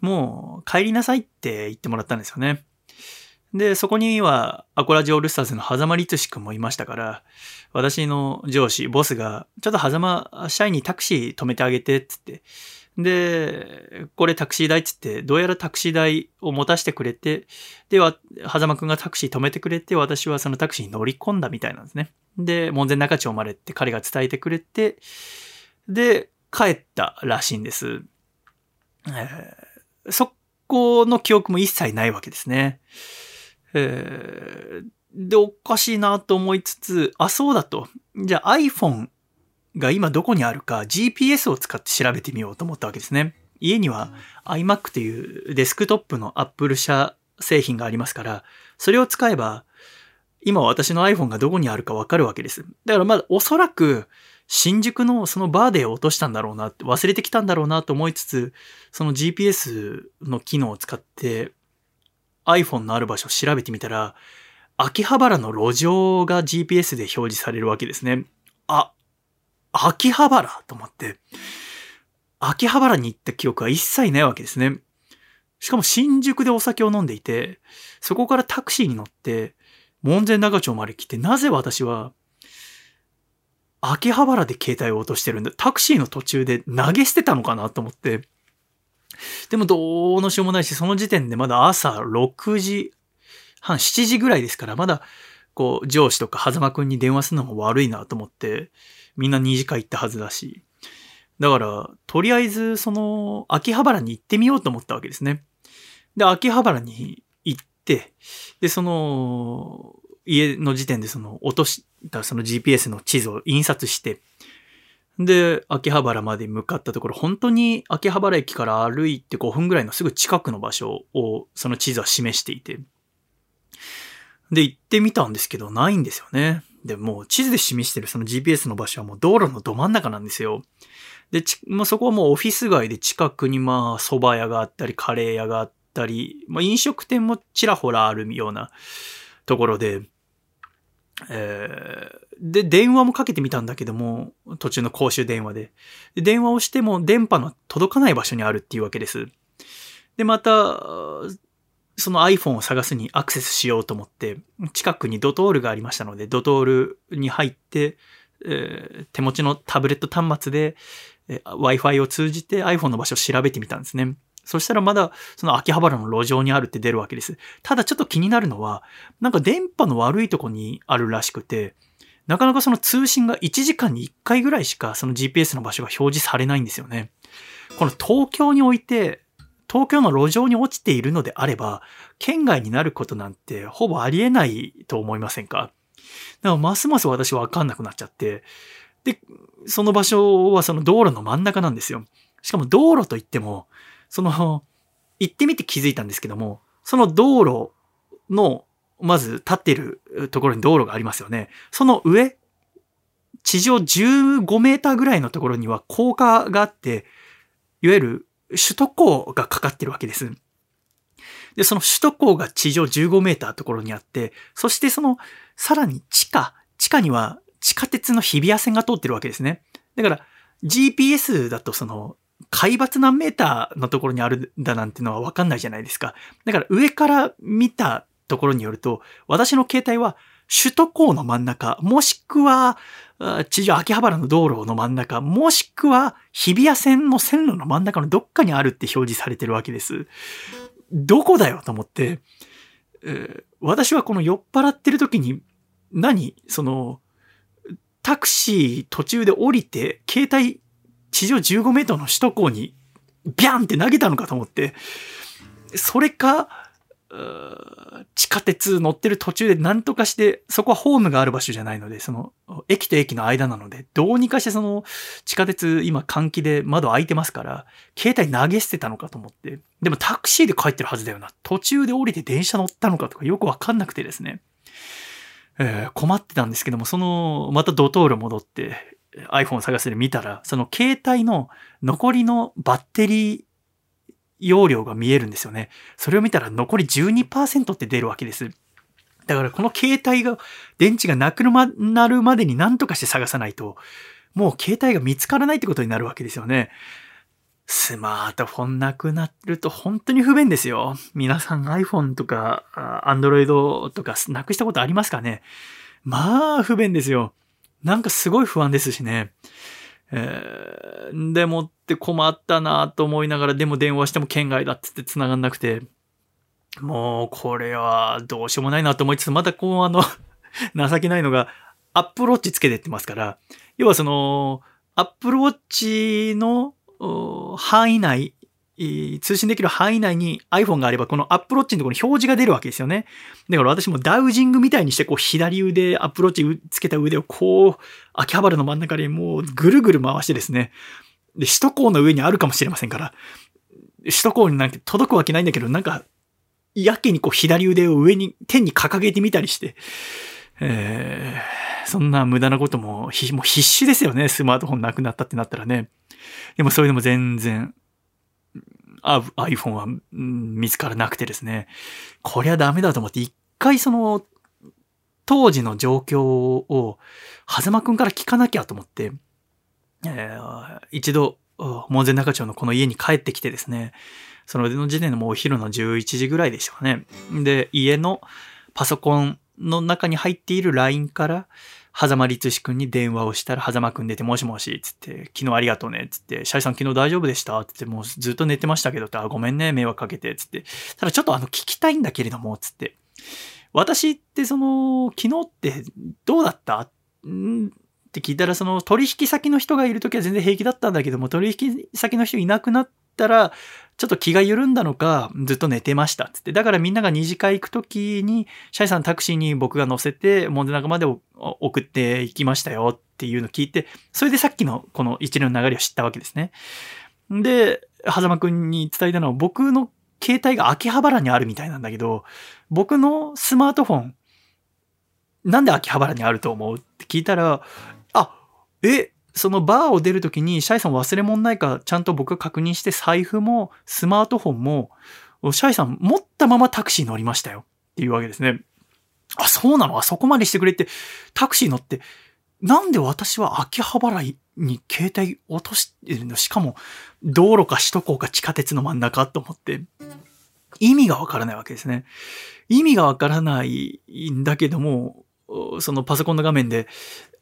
S1: もう帰りなさいって言ってもらったんですよね。で、そこにはアコラジオールスターズの狭間律志くんもいましたから、私の上司、ボスが、ちょっと狭間、社員にタクシー止めてあげて、つって。で、これタクシー代っつって、どうやらタクシー代を持たせてくれて、では、狭間くんがタクシー止めてくれて、私はそのタクシーに乗り込んだみたいなんですね。で、門前仲町までって彼が伝えてくれて、で、帰ったらしいんです。えー、そこの記憶も一切ないわけですね。えー、で、おかしいなと思いつつ、あ、そうだと。じゃあ iPhone が今どこにあるか GPS を使って調べてみようと思ったわけですね。家には iMac というデスクトップの Apple 社製品がありますから、それを使えば、今私の iPhone がどこにあるかわかるわけです。だからまだおそらく新宿のそのバーで落としたんだろうなって、忘れてきたんだろうなと思いつつ、その GPS の機能を使って iPhone のある場所を調べてみたら、秋葉原の路上が GPS で表示されるわけですね。あ、秋葉原？と思って、秋葉原に行った記憶は一切ないわけですね。しかも新宿でお酒を飲んでいて、そこからタクシーに乗って、門前仲町まで来て、なぜ私は、秋葉原で携帯を落としてるんだ。タクシーの途中で投げ捨てたのかな？と思って、でもどうのしようもないし、その時点でまだ朝6時半、7時ぐらいですから、まだ、こう、上司とか狭間くんに電話するのも悪いなと思って、みんな2時間行ったはずだし。だから、とりあえず、その、秋葉原に行ってみようと思ったわけですね。で、秋葉原に行って、で、その、家の時点でその、落としたその GPS の地図を印刷して、で、秋葉原まで向かったところ、本当に秋葉原駅から歩いて5分ぐらいのすぐ近くの場所をその地図は示していて、で、行ってみたんですけど、ないんですよね。で、もう地図で示してるその GPS の場所はもう道路のど真ん中なんですよ。で、ち、まあ、そこはもうオフィス街で近くにまあ蕎麦屋があったり、カレー屋があったり、まあ飲食店もちらほらあるようなところで、えー、で、電話もかけてみたんだけども、途中の公衆電話で。で電話をしても電波の届かない場所にあるっていうわけです。で、また、その iPhone を探すにアクセスしようと思って、近くにドトールがありましたので、ドトールに入って、えー、手持ちのタブレット端末で、えー、Wi-Fi を通じて iPhone の場所を調べてみたんですね。そしたらまだその秋葉原の路上にあるって出るわけです。ただちょっと気になるのは、なんか電波の悪いとこにあるらしくて、なかなかその通信が1時間に1回ぐらいしかその GPS の場所が表示されないんですよね。この東京において、東京の路上に落ちているのであれば、県外になることなんてほぼありえないと思いませんか？だからますます私わかんなくなっちゃって、で、その場所はその道路の真ん中なんですよ。しかも道路といっても、その、行ってみて気づいたんですけども、その道路の、まず立ってるところに道路がありますよね。その上、地上15メーターぐらいのところには高架があって、いわゆる首都高がかかってるわけです。で、その首都高が地上15メーターところにあって、そしてその、さらに地下、地下には地下鉄の日比谷線が通ってるわけですね。だから、GPS だとその、海抜何メーターのところにあるんだなんてのはわかんないじゃないですか。だから上から見たところによると、私の携帯は首都高の真ん中、もしくは、地上秋葉原の道路の真ん中、もしくは日比谷線の線路の真ん中のどっかにあるって表示されてるわけです。どこだよと思ってえ、私はこの酔っ払ってる時に、何その、タクシー途中で降りて、携帯地上15メートルの首都高にビャンって投げたのかと思って、それか、地下鉄乗ってる途中で何とかして、そこはホームがある場所じゃないので、その、駅と駅の間なので、どうにかしてその、地下鉄、今換気で窓開いてますから、携帯投げ捨てたのかと思って。でもタクシーで帰ってるはずだよな。途中で降りて電車乗ったのかとかよくわかんなくてですね。えー、困ってたんですけども、その、またドトール戻って、iPhone を探して見たら、その携帯の残りのバッテリー容量が見えるんですよね。それを見たら残り12%って出るわけです。だからこの携帯が、電池がなくなるまでに何とかして探さないと、もう携帯が見つからないってことになるわけですよね。スマートフォンなくなると本当に不便ですよ。皆さん iPhone とか Android とかなくしたことありますかね？まあ不便ですよ。なんかすごい不安ですしね。えー、でもって困ったなと思いながら、でも電話しても県外だって言って繋がんなくて、もうこれはどうしようもないなと思いつつ、またこうあの 情けないのが、アップルウォッチつけてってますから、要はその、アップルウォッチの範囲内、通信できる範囲内に iPhone があれば、この Apple Watch のところに表示が出るわけですよね。だから私もダウジングみたいにして、こう左腕、Apple Watch つけた腕をこう、秋葉原の真ん中にもうぐるぐる回してですね。で、首都高の上にあるかもしれませんから。首都高になんて届くわけないんだけど、なんか、やけにこう左腕を上に、天に掲げてみたりして、えー、そんな無駄なことも、もう必死ですよね。スマートフォンなくなったってなったらね。でもそれでも全然、iPhone は、見つからなくてですね、こりゃダメだと思って、一回その、当時の状況を、狭間くんから聞かなきゃと思って、えー、一度、門前仲町のこの家に帰ってきてですね、そのの時点でもうお昼の11時ぐらいでしょうね。で、家のパソコンの中に入っている LINE から、狭間律師くんに電話をしたら、狭間くん出て、もしもし、つって、昨日ありがとうね、つって、シャイさん昨日大丈夫でした？つって、もうずっと寝てましたけど、あ、ごめんね、迷惑かけて、つって。ただちょっとあの、聞きたいんだけれども、つって。私ってその、昨日ってどうだった？ん？って聞いたら、その取引先の人がいるときは全然平気だったんだけども、取引先の人いなくなったら、ちょっと気が緩んだのか、ずっと寝てました。つって。だからみんなが二次会行くときに、シャイさんタクシーに僕が乗せて、門前仲まで送っていきましたよっていうのを聞いて、それでさっきのこの一連の流れを知ったわけですね。で、狭間くんに伝えたのは、僕の携帯が秋葉原にあるみたいなんだけど、僕のスマートフォン、なんで秋葉原にあると思うって聞いたら、あ、え、そのバーを出るときに、シャイさん忘れ物ないか、ちゃんと僕が確認して、財布もスマートフォンも、シャイさん持ったままタクシー乗りましたよ。っていうわけですね。あ、そうなの？あそこまでしてくれって、タクシー乗って、なんで私は秋葉原に携帯落としてるの？しかも、道路か首都高か地下鉄の真ん中と思って、意味がわからないわけですね。意味がわからないんだけども、そのパソコンの画面で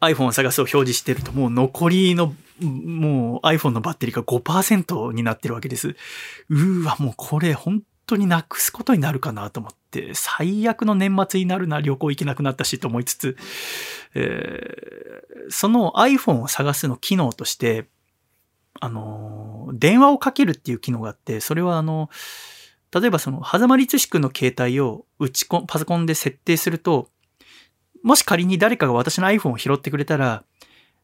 S1: iPhone を探すを表示してるともう残りのもう iPhone のバッテリーが5%になってるわけです。うーわ、もうこれ本当になくすことになるかなと思って、最悪の年末になるな、旅行行けなくなったしと思いつつ、えー、その iPhone を探すの機能として、あの、電話をかけるっていう機能があって、それはあの、例えばその、狭間律師君の携帯を打ち込、パソコンで設定すると、もし仮に誰かが私の iPhone を拾ってくれたら、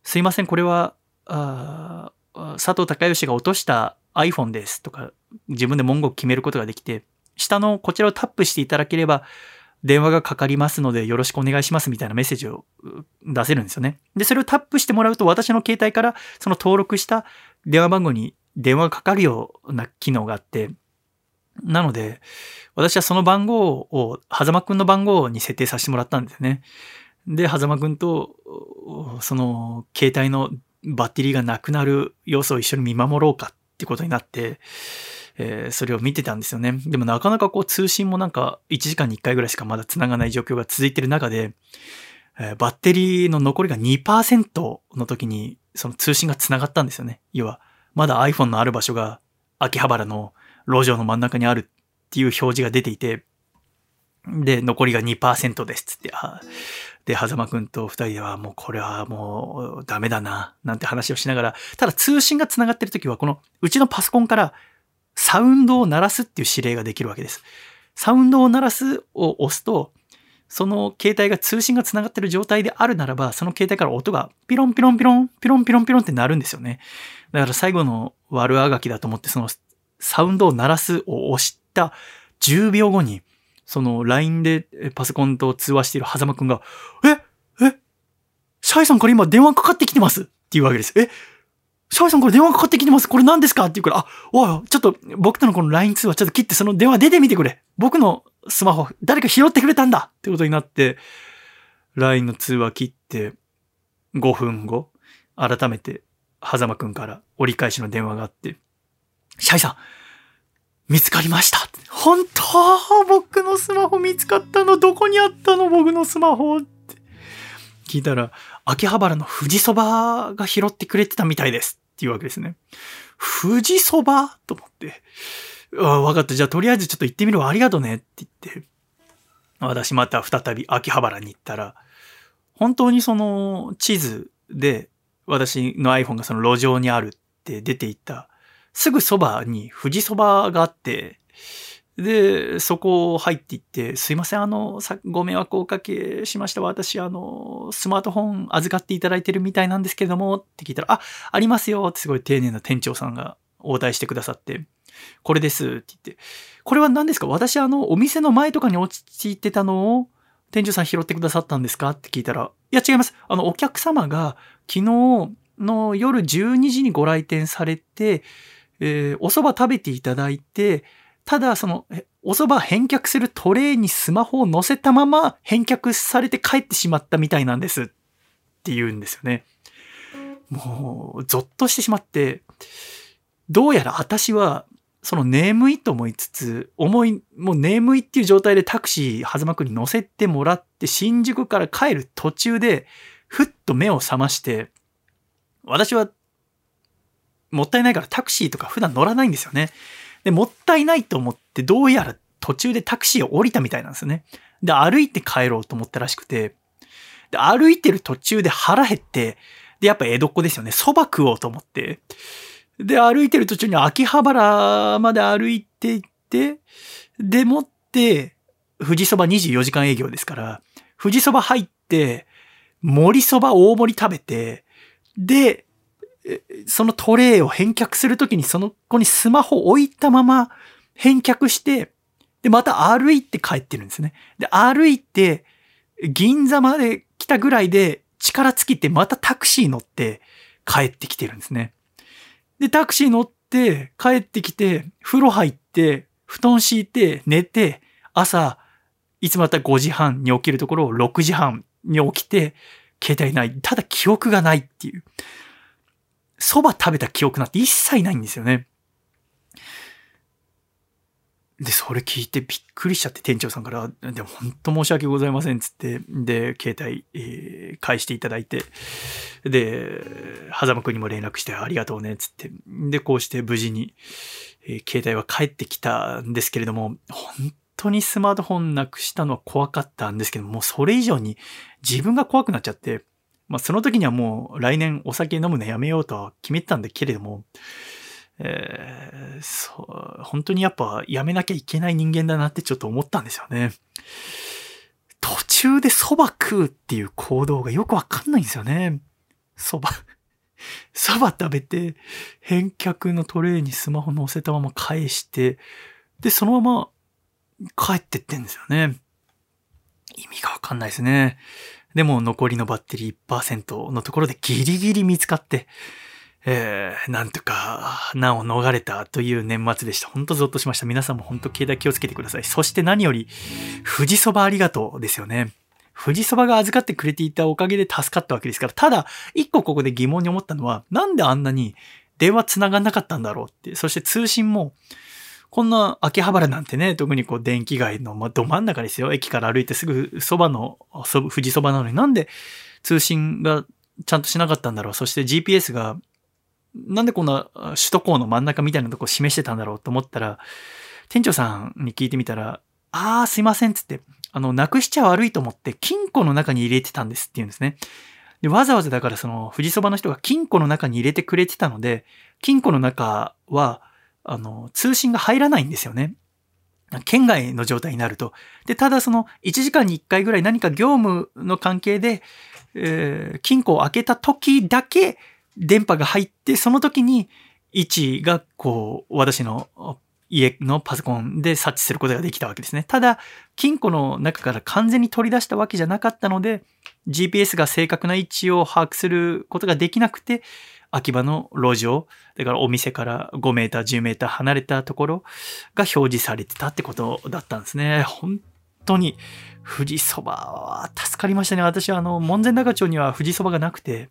S1: すいません、これは、あ佐藤隆義が落とした iPhone ですとか、自分で文言を決めることができて、下のこちらをタップしていただければ、電話がかかりますのでよろしくお願いしますみたいなメッセージを出せるんですよね。で、それをタップしてもらうと私の携帯からその登録した電話番号に電話がかかるような機能があって、なので、私はその番号を、狭間くんの番号に設定させてもらったんですね。で、狭間くんと、その、携帯のバッテリーがなくなる様子を一緒に見守ろうかってことになって、えー、それを見てたんですよね。でもなかなかこう通信もなんか1時間に1回ぐらいしかまだ繋がない状況が続いてる中で、えー、バッテリーの残りが2%の時にその通信が繋がったんですよね。要は、まだ iPhone のある場所が秋葉原の路上の真ん中にあるっていう表示が出ていて、で、残りが2%ですつって、で、狭間くんと二人ではもうこれはもうダメだな、なんて話をしながら、ただ通信が繋がってる時はこのうちのパソコンからサウンドを鳴らすっていう指令ができるわけです。サウンドを鳴らすを押すと、その携帯が通信が繋がってる状態であるならば、その携帯から音がピロンピロンピロン、ピロンピロンピロンって鳴るんですよね。だから最後の悪あがきだと思ってそのサウンドを鳴らすを押した10秒後に、その LINE でパソコンと通話している狭間くんが、ええシャイさんから今電話かかってきてますっていうわけです。えシャイさんこれ電話かかってきてます？これ何ですか？って言うから、あ、おい、ちょっと僕とのこの LINE 通話ちょっと切ってその電話出てみてくれ。僕のスマホ、誰か拾ってくれたんだってことになって、LINE の通話切って、5分後、改めて、狭間くんから折り返しの電話があって、シャイさん、見つかりました本当僕のスマホ見つかったのどこにあったの僕のスマホって聞いたら、秋葉原の富士そばが拾ってくれてたみたいですっていうわけですね。富士そば？と思って。あわかった。じゃあとりあえずちょっと行ってみるわ。ありがとうねって言って、私また再び秋葉原に行ったら、本当にその地図で私の iPhone がその路上にあるって出ていったすぐそばに富士そばがあって、で、そこを入っていって、すいません、あの、ご迷惑をおかけしました。私、あの、スマートフォン預かっていただいてるみたいなんですけれども、って聞いたら、あ、ありますよ。ってすごい丁寧な店長さんが応対してくださって、これです。って言って、これは何ですか？私、あの、お店の前とかに落ちてたのを、店長さん拾ってくださったんですか？って聞いたら、いや違います。あの、お客様が昨日の夜12時にご来店されて、えー、お蕎麦食べていただいて、ただその、お蕎麦返却するトレイにスマホを載せたまま返却されて帰ってしまったみたいなんですって言うんですよね。もう、ゾッとしてしまって、どうやら私は、その眠いと思いつつ、思い、もう眠いっていう状態でタクシー、狭間くに乗せてもらって、新宿から帰る途中で、ふっと目を覚まして、私はもったいないからタクシーとか普段乗らないんですよね。で、もったいないと思ってどうやら途中でタクシーを降りたみたいなんですよね。で、歩いて帰ろうと思ったらしくて、で、歩いてる途中で腹減って、で、やっぱ江戸っ子ですよね。蕎麦食おうと思って。で、歩いてる途中に秋葉原まで歩いて行って、でもって、富士蕎麦24時間営業ですから、富士蕎麦入って、盛り蕎麦大盛り食べて、で、そのトレイを返却するときにその子にスマホ置いたまま返却して、で、また歩いて帰ってるんですね。で、歩いて、銀座まで来たぐらいで力尽きてまたタクシー乗って帰ってきてるんですね。で、タクシー乗って帰ってきて、風呂入って、布団敷いて寝て、朝、いつもだったら5時半に起きるところを6時半に起きて、携帯ない。ただ記憶がないっていう。蕎麦食べた記憶なんて一切ないんですよね。で、それ聞いてびっくりしちゃって店長さんから、でも本当申し訳ございませんっつって、で、携帯、えー、返していただいて、で、狭間くんにも連絡してありがとうねっつって、で、こうして無事に、えー、携帯は帰ってきたんですけれども、本当にスマートフォンなくしたのは怖かったんですけどもう、それ以上に自分が怖くなっちゃって、まあ、その時にはもう来年お酒飲むのやめようとは決めてたんだけれども、えー、そう、本当にやっぱやめなきゃいけない人間だなってちょっと思ったんですよね。途中で蕎麦食うっていう行動がよくわかんないんですよね。蕎麦。蕎麦食べて、返却のトレイにスマホ乗せたまま返して、で、そのまま帰ってってんですよね。意味がわかんないですね。でも残りのバッテリー1%のところでギリギリ見つかって、えー、なんとか難を逃れたという年末でした。ほんとゾッとしました。皆さんも本当携帯気をつけてください。そして何より、富士そばありがとうですよね。富士そばが預かってくれていたおかげで助かったわけですから、ただ、一個ここで疑問に思ったのは、なんであんなに電話繋がんなかったんだろうって。そして通信も、こんな秋葉原なんてね、特にこう電気街の、まど真ん中ですよ。駅から歩いてすぐそばの、富士そばなのになんで通信がちゃんとしなかったんだろう。そして GPS が、なんでこんな首都高の真ん中みたいなとこ示してたんだろうと思ったら、店長さんに聞いてみたら、あーすいませんっつって、あの、なくしちゃ悪いと思って金庫の中に入れてたんですって言うんですね。で、わざわざだからその富士そばの人が金庫の中に入れてくれてたので、金庫の中は、あの、通信が入らないんですよね。県外の状態になると。で、ただその1時間に1回ぐらい何か業務の関係で、えー、金庫を開けた時だけ電波が入って、その時に位置がこう、私の家のパソコンで察知することができたわけですね。ただ、金庫の中から完全に取り出したわけじゃなかったので、GPS が正確な位置を把握することができなくて、秋葉の路上、だからお店から5メーター、10メーター離れたところが表示されてたってことだったんですね。本当に、富士そばは助かりましたね。私はあの、門前仲町には富士そばがなくて、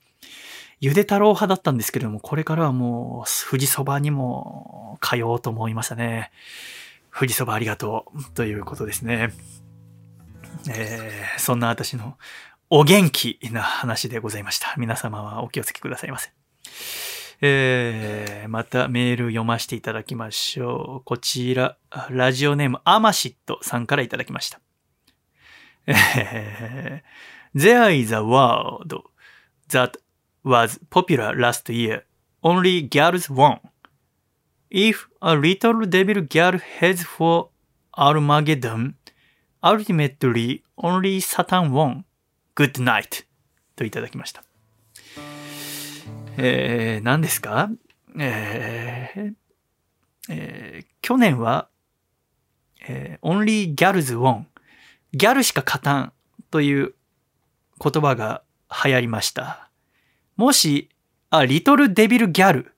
S1: ゆで太郎派だったんですけれども、これからはもう、富士そばにも通おうと思いましたね。富士そばありがとう。ということですね。えー、そんな私のお元気な話でございました。皆様はお気をつけくださいませ。えー、またメール読ませていただきましょう。こちら、ラジオネームアマシットさんからいただきました。えー、There is a word that was popular last year. Only girls won. If a little devil girl heads for Armageddon, ultimately only Satan won. Good night. といただきました。えー、何ですか？えー、えー、去年は、えー、Only Girls Won ギャルしか勝たんという言葉が流行りました。もし、あ、リトルデビルギャル。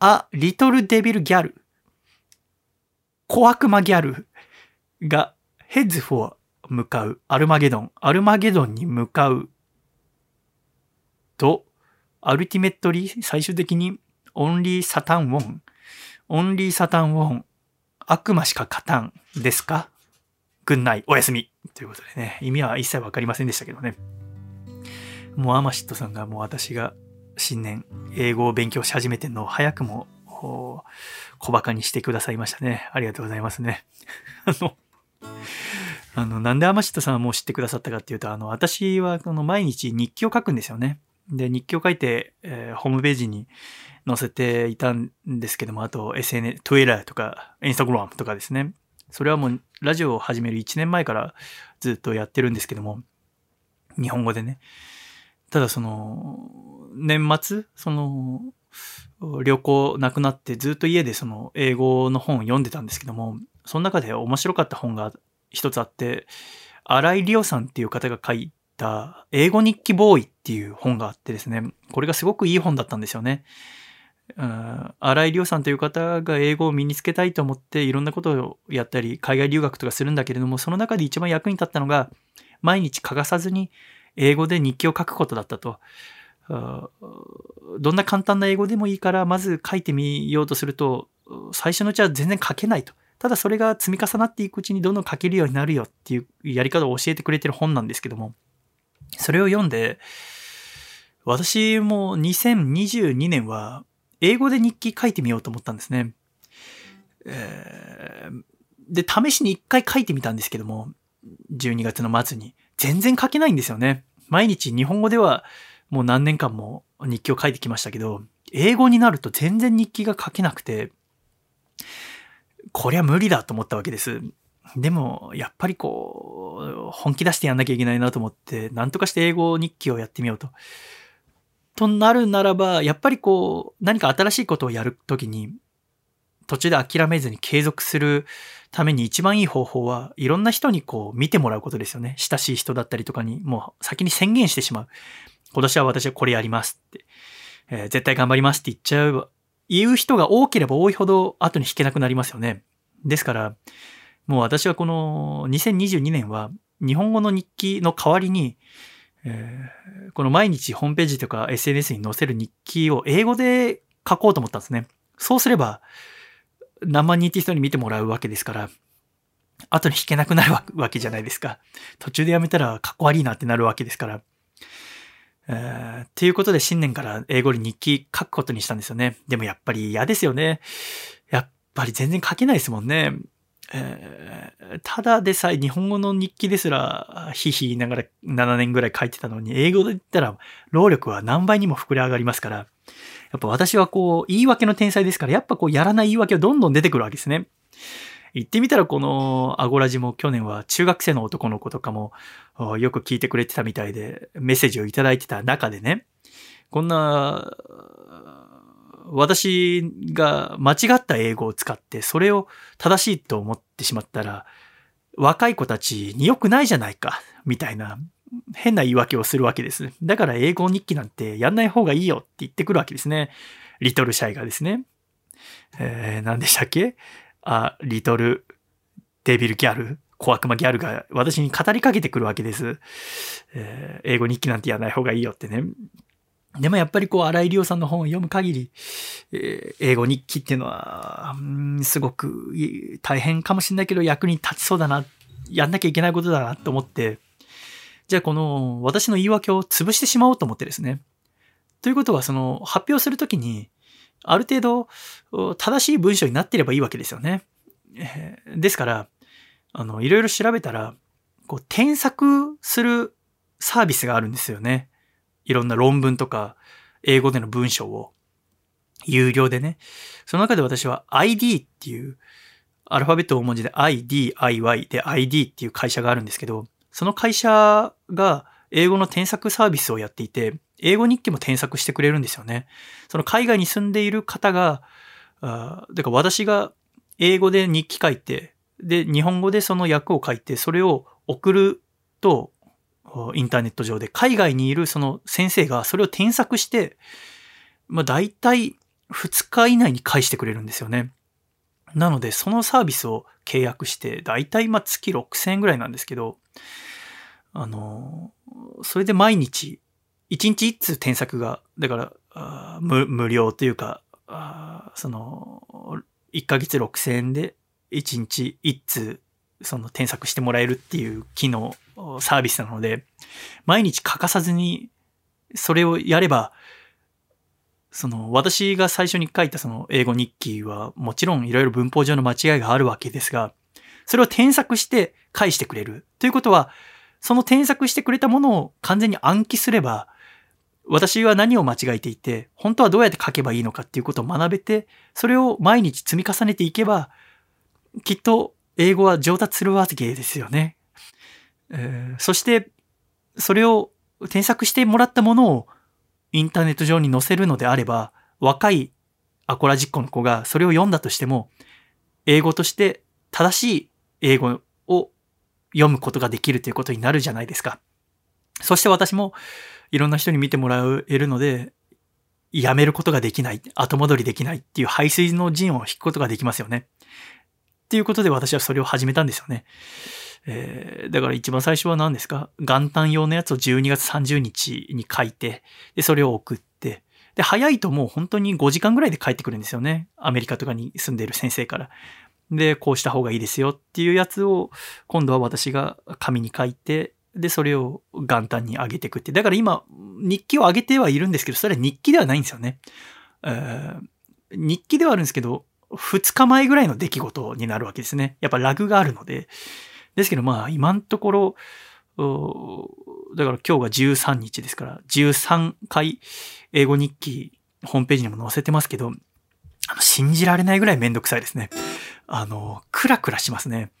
S1: あ、リトルデビルギャル。小悪魔ギャルがヘッズフォー向かうアルマゲドン。アルマゲドンに向かうと、アルティメットリー、最終的にオンリーサタンウォン。オンリーサタンウォン。悪魔しか勝たんですか？ぐんない、おやすみ。ということでね、意味は一切わかりませんでしたけどね。もうアマシットさんがもう私が新年英語を勉強し始めてんのを早くも小馬鹿にしてくださいましたね。ありがとうございますね。あの、あの、なんでアマシットさんはもう知ってくださったかっていうと、あの、私はこの毎日日記を書くんですよね。で、日記を書いて、えー、ホームページに載せていたんですけども、あと SNS、Twitter とか Instagram とかですね。それはもうラジオを始める1年前からずっとやってるんですけども、日本語でね。ただその、年末、その、旅行なくなってずっと家でその英語の本を読んでたんですけども、その中で面白かった本が一つあって、荒井里夫さんっていう方が書いた英語日記ボーイっていう本があってですね、これがすごくいい本だったんですよね。うん荒井亮さんという方が英語を身につけたいと思っていろんなことをやったり、海外留学とかするんだけれども、その中で一番役に立ったのが、毎日欠かさずに英語で日記を書くことだったと。どんな簡単な英語でもいいから、まず書いてみようとすると、最初のうちは全然書けないと。ただそれが積み重なっていくうちにどんどん書けるようになるよっていうやり方を教えてくれてる本なんですけども、それを読んで、私も2022年は英語で日記書いてみようと思ったんですね。えー、で、試しに一回書いてみたんですけども、12月の末に。全然書けないんですよね。毎日日本語ではもう何年間も日記を書いてきましたけど、英語になると全然日記が書けなくて、こりゃ無理だと思ったわけです。でも、やっぱりこう、本気出してやんなきゃいけないなと思って、なんとかして英語日記をやってみようと。となるならば、やっぱりこう、何か新しいことをやるときに、途中で諦めずに継続するために一番いい方法は、いろんな人にこう見てもらうことですよね。親しい人だったりとかに、もう先に宣言してしまう。今年は私はこれやりますって、えー、絶対頑張りますって言っちゃう、言う人が多ければ多いほど後に引けなくなりますよね。ですから、もう私はこの2022年は日本語の日記の代わりに、えー、この毎日ホームページとか SNS に載せる日記を英語で書こうと思ったんですね。そうすれば、何万人って人に見てもらうわけですから、後に引けなくなるわけじゃないですか。途中でやめたらかっこ悪いなってなるわけですから。えー、っていうことで新年から英語に日記書くことにしたんですよね。でもやっぱり嫌ですよね。やっぱり全然書けないですもんね。えー、ただでさえ日本語の日記ですら、ひひ言いながら7年ぐらい書いてたのに、英語で言ったら労力は何倍にも膨れ上がりますから、やっぱ私はこう、言い訳の天才ですから、やっぱこう、やらない言い訳はどんどん出てくるわけですね。言ってみたらこのアゴラジも去年は中学生の男の子とかもよく聞いてくれてたみたいでメッセージをいただいてた中でね、こんな私が間違った英語を使ってそれを正しいと思ってしまったら、若い子たちに良くないじゃないか、みたいな、変な言い訳をするわけです。だから英語日記なんてやんない方がいいよって言ってくるわけですね。リトルシャイがですね。えー、何でしたっけ？あ、リトルデビルギャル小悪魔ギャルが私に語りかけてくるわけです。えー、英語日記なんてやらない方がいいよってね。でもやっぱりこう、荒井亮さんの本を読む限り、えー、英語日記っていうのは、うん、すごく大変かもしれないけど役に立ちそうだな、やんなきゃいけないことだなと思って、じゃあこの私の言い訳を潰してしまおうと思ってですね。ということはその発表するときに、ある程度正しい文章になってればいいわけですよね。えー、ですから、あの、いろいろ調べたら、こう、添削するサービスがあるんですよね。いろんな論文とか、英語での文章を、有料でね。その中で私は ID っていう、アルファベット大文字で ID、IY で ID っていう会社があるんですけど、その会社が英語の添削サービスをやっていて、英語日記も添削してくれるんですよね。その海外に住んでいる方が、あだから私が英語で日記書いて、で、日本語でその訳を書いて、それを送ると、インターネット上で海外にいるその先生がそれを添削して、まあ大体2日以内に返してくれるんですよね。なので、そのサービスを契約して、大体まあ月6000円ぐらいなんですけど、あの、それで毎日、1日1通添削が、だから、無無料というか、その、1ヶ月6000円で1日1通、その添削してもらえるっていう機能、サービスなので、毎日欠かさずに、それをやれば、その、私が最初に書いたその英語日記は、もちろんいろいろ文法上の間違いがあるわけですが、それを添削して返してくれる。ということは、その添削してくれたものを完全に暗記すれば、私は何を間違えていて、本当はどうやって書けばいいのかっていうことを学べて、それを毎日積み重ねていけば、きっと英語は上達するわけですよね。えー、そして、それを添削してもらったものをインターネット上に載せるのであれば、若いアコラジッコの子がそれを読んだとしても、英語として正しい英語を読むことができるということになるじゃないですか。そして私もいろんな人に見てもらえるので、やめることができない、後戻りできないっていう排水の陣を引くことができますよね。っていうことで私はそれを始めたんですよね。えー、だから一番最初は何ですか？元旦用のやつを12月30日に書いて、で、それを送って、で、早いともう本当に5時間ぐらいで帰ってくるんですよね。アメリカとかに住んでいる先生から。で、こうした方がいいですよっていうやつを、今度は私が紙に書いて、で、それを元旦に上げていくって。だから今、日記を上げてはいるんですけど、それは日記ではないんですよね。えー、日記ではあるんですけど、2日前ぐらいの出来事になるわけですね。やっぱラグがあるので。ですけどまあ今のところ、だから今日が13日ですから、13回英語日記ホームページにも載せてますけど、あの信じられないぐらいめんどくさいですね。あの、クラクラしますね。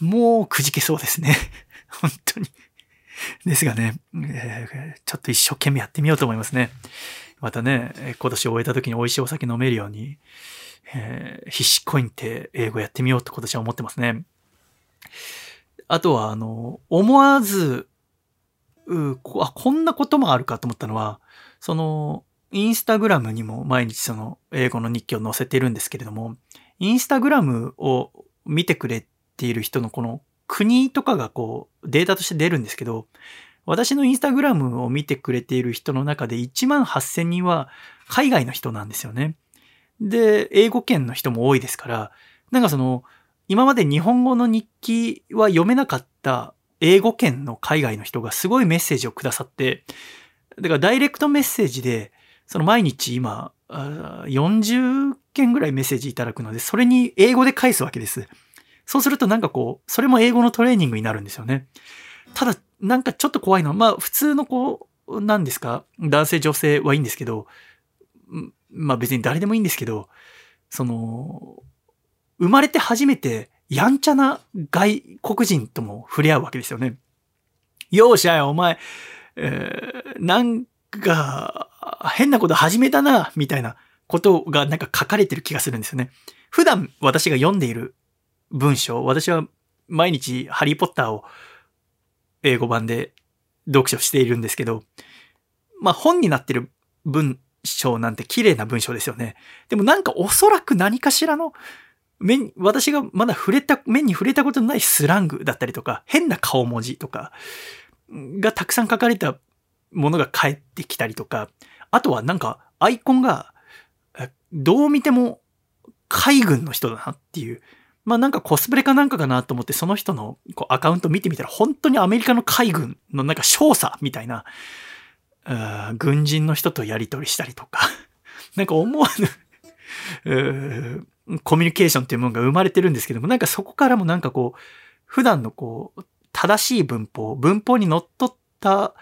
S1: もうくじけそうですね。本当に。ですがね、えー、ちょっと一生懸命やってみようと思いますね。またね、今年終えた時に美味しいお酒飲めるように、えー、必死コインって英語やってみようって今年は思ってますね。あとは、あの、思わず、うあ、こんなこともあるかと思ったのは、その、インスタグラムにも毎日その英語の日記を載せてるんですけれども、インスタグラムを見てくれている人のこの国とかがこうデータとして出るんですけど、私のインスタグラムを見てくれている人の中で1万8000人は海外の人なんですよね。で、英語圏の人も多いですから、なんかその、今まで日本語の日記は読めなかった英語圏の海外の人がすごいメッセージをくださって、だからダイレクトメッセージで、その毎日今、40件ぐらいメッセージいただくので、それに英語で返すわけです。そうするとなんかこう、それも英語のトレーニングになるんですよね。ただ、なんかちょっと怖いのは、まあ普通のこう、なんですか？男性女性はいいんですけど、まあ別に誰でもいいんですけど、その、生まれて初めてやんちゃな外国人とも触れ合うわけですよね。よーしゃよ、お前、えー、なんか、変なこと始めたな、みたいなことがなんか書かれてる気がするんですよね。普段私が読んでいる文章、私は毎日ハリーポッターを英語版で読書しているんですけど、まあ本になってる文章なんて綺麗な文章ですよね。でもなんかおそらく何かしらの面、私がまだ触れた、面に触れたことのないスラングだったりとか、変な顔文字とか、がたくさん書かれたものが返ってきたりとか、あとはなんかアイコンが、どう見ても海軍の人だなっていう、まあなんかコスプレかなんかかなと思ってその人のこうアカウント見てみたら本当にアメリカの海軍のなんか少佐みたいな、軍人の人とやり取りしたりとか、なんか思わぬ コミュニケーションっていうものが生まれてるんですけども、なんかそこからもなんかこう、普段のこう、正しい文法、文法にのっった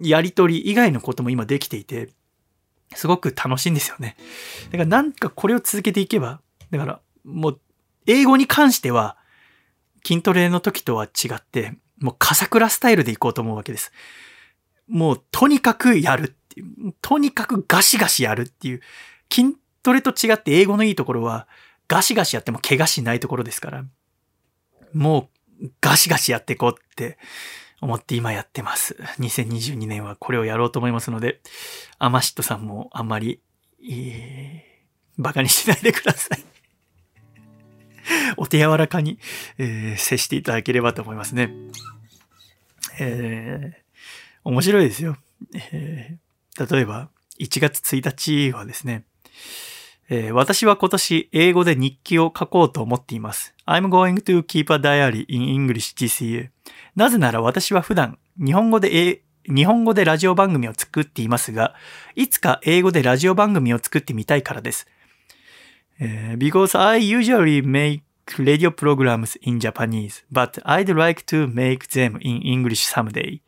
S1: やり取り以外のことも今できていて、すごく楽しいんですよね。だからなんかこれを続けていけば、だからもう英語に関しては筋トレの時とは違って、もう笠倉スタイルでいこうと思うわけです。もうとにかくやるっていう、とにかくガシガシやるっていう、筋トレと違って英語のいいところはガシガシやっても怪我しないところですから、もうガシガシやっていこうって思って今やってます。2022年はこれをやろうと思いますので、アマシットさんもあんまり、えー、バカにしないでください。お手柔らかに、えー、接していただければと思いますね。えー、面白いですよ。えー、例えば、1月1日はですね、えー、私は今年英語で日記を書こうと思っています。I'm going to keep a diary in English this year. なぜなら私は普段日本語で日本語でラジオ番組を作っていますが、いつか英語でラジオ番組を作ってみたいからです。Uh, because I usually make radio programs in Japanese, but I'd like to make them in English someday.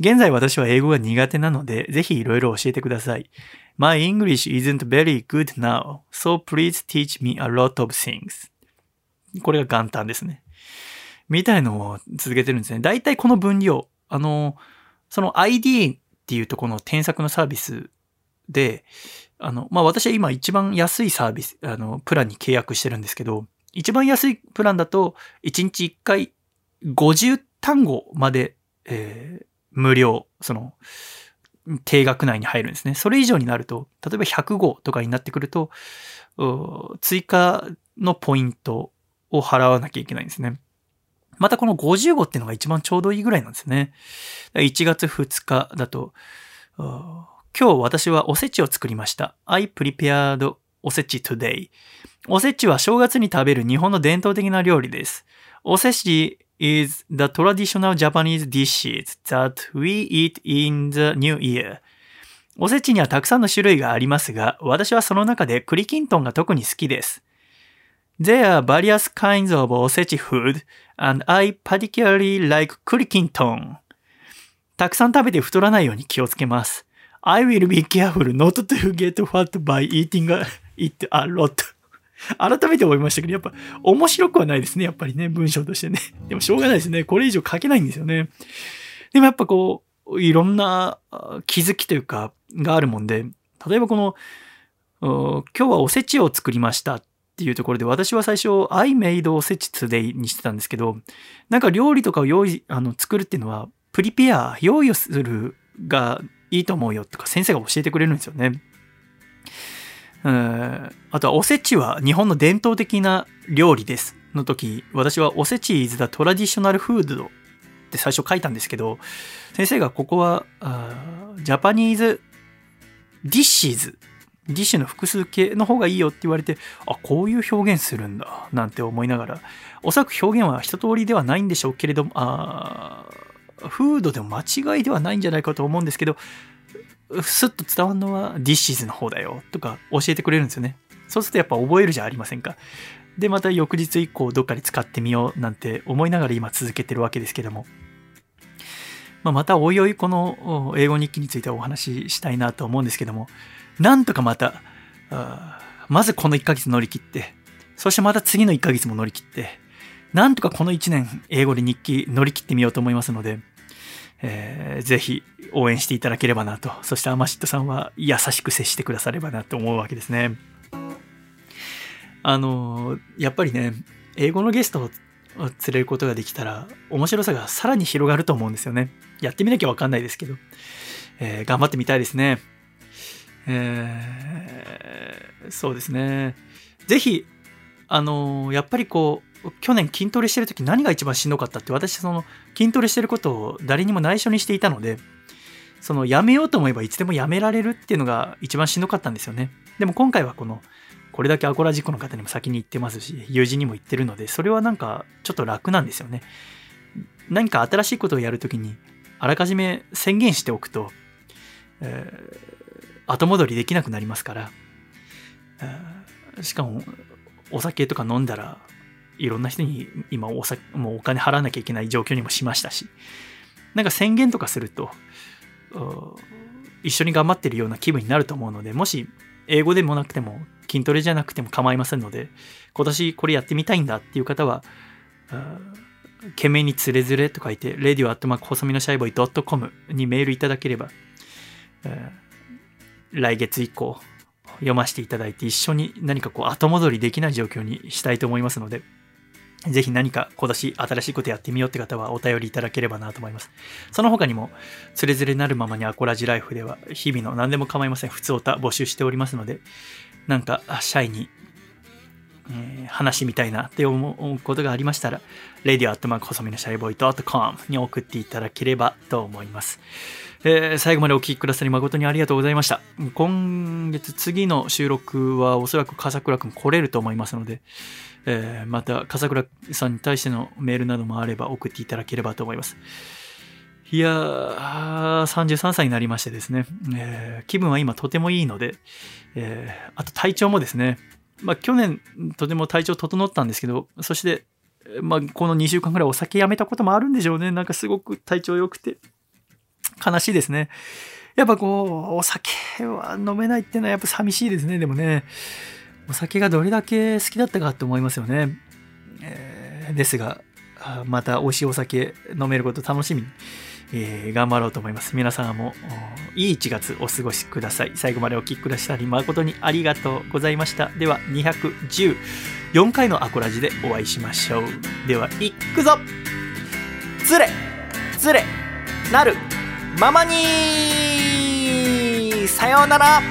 S1: 現在私は英語が苦手なので、ぜひいろいろ教えてください。My English isn't very good now, so please teach me a lot of things. これが元旦ですね。みたいのを続けてるんですね。だいたいこの分量、あの、その ID っていうとこの添削のサービスで、あの、まあ、私は今一番安いサービス、あの、プランに契約してるんですけど、一番安いプランだと、1日1回50単語まで、えー、無料、その、定額内に入るんですね。それ以上になると、例えば100号とかになってくると、追加のポイントを払わなきゃいけないんですね。またこの50号っていうのが一番ちょうどいいぐらいなんですね。1月2日だと、今日私はおせちを作りました。I prepared おせち today. おせちは正月に食べる日本の伝統的な料理です。おせち is the traditional Japanese dishes that we eat in the new year. おせちにはたくさんの種類がありますが、私はその中で栗きんとんが特に好きです。There are various kinds of おせち food, and I particularly like 栗きんとん。たくさん食べて太らないように気をつけます。I will be careful not to get fat by eating it a lot. 改めて思いましたけど、やっぱ面白くはないですね。やっぱりね、文章としてね。でもしょうがないですね。これ以上書けないんですよね。でもやっぱこう、いろんな気づきというか、があるもんで、例えばこの、今日はおせちを作りましたっていうところで、私は最初、I made おせち today にしてたんですけど、なんか料理とかを用意、あの、作るっていうのは、プリペア、用意をするがいいと思うよとか先生が教えてくれるんですよね。あとはおせちは日本の伝統的な料理です。の時、私はおせち is the traditional food って最初書いたんですけど、先生がここは、ジャパニーズdishes。dish の複数形の方がいいよって言われて、あ、こういう表現するんだ、なんて思いながら、おそらく表現は一通りではないんでしょうけれども、あ food でも間違いではないんじゃないかと思うんですけど、スッと伝わるのは dishes の方だよとか教えてくれるんですよね。そうするとやっぱ覚えるじゃありませんか。で、また翌日以降どっかで使ってみようなんて思いながら今続けてるわけですけども。まあ、またおいおいこの英語日記についてお話ししたいなと思うんですけども、なんとかまた、まずこの1ヶ月乗り切って、そしてまた次の1ヶ月も乗り切って、なんとかこの1年英語で日記乗り切ってみようと思いますので、えー、ぜひ応援していただければなと。そしてアマシットさんは優しく接してくださればなと思うわけですね。あの、やっぱりね、英語のゲスト釣れることができたら、面白さがさらに広がると思うんですよね。やってみなきゃわかんないですけど、えー、頑張ってみたいですね。えー、そうですね。ぜひ、あの、やっぱりこう、去年筋トレしてる時何が一番しんどかったって私その筋トレしてることを誰にも内緒にしていたので、そのやめようと思えばいつでもやめられるっていうのが一番しんどかったんですよね。でも今回はこの、これだけアコラジックの方にも先に言ってますし、友人にも言ってるので、それはなんかちょっと楽なんですよね。何か新しいことをやるときに、あらかじめ宣言しておくと、えー、後戻りできなくなりますから、えー、しかも、お酒とか飲んだら、いろんな人に今お酒、もうお金払わなきゃいけない状況にもしましたし、なんか宣言とかすると、一緒に頑張ってるような気分になると思うので、もし英語でもなくても筋トレじゃなくても構いませんので、今年これやってみたいんだっていう方は、懸命につれづれと書いて、radio@ 細身のシャイボーイ .com にメールいただければ、来月以降読ませていただいて一緒に何かこう後戻りできない状況にしたいと思いますので、ぜひ何か今年新しいことやってみようって方はお便りいただければなと思います。その他にも、つれづれなるままにアコラジライフでは日々の何でも構いません。普通歌募集しておりますので、なんかシャイに、えー、話みたいなって思うことがありましたら、radio@ 細身のシャイボーイ .com に送っていただければと思います。えー、最後までお聴きくださり誠にありがとうございました。今月次の収録はおそらく笠倉くん来れると思いますので、えー、また笠倉さんに対してのメールなどもあれば送っていただければと思います。いやー、33歳になりましてですね、えー、気分は今とてもいいので、えー、あと体調もですね、まあ去年とても体調整ったんですけど、そして、まあこの2週間ぐらいお酒やめたこともあるんでしょうね。なんかすごく体調良くて、悲しいですね。やっぱこう、お酒は飲めないっていうのはやっぱ寂しいですね、でもね。お酒がどれだけ好きだったかって思いますよね。えー、ですが、また美味しいお酒飲めること楽しみに、えー、頑張ろうと思います。皆さんもいい1月お過ごしください。最後までお聴きくださり誠にありがとうございました。では、214回のアコラジでお会いしましょう。では、いくぞつれつれなるままにさようなら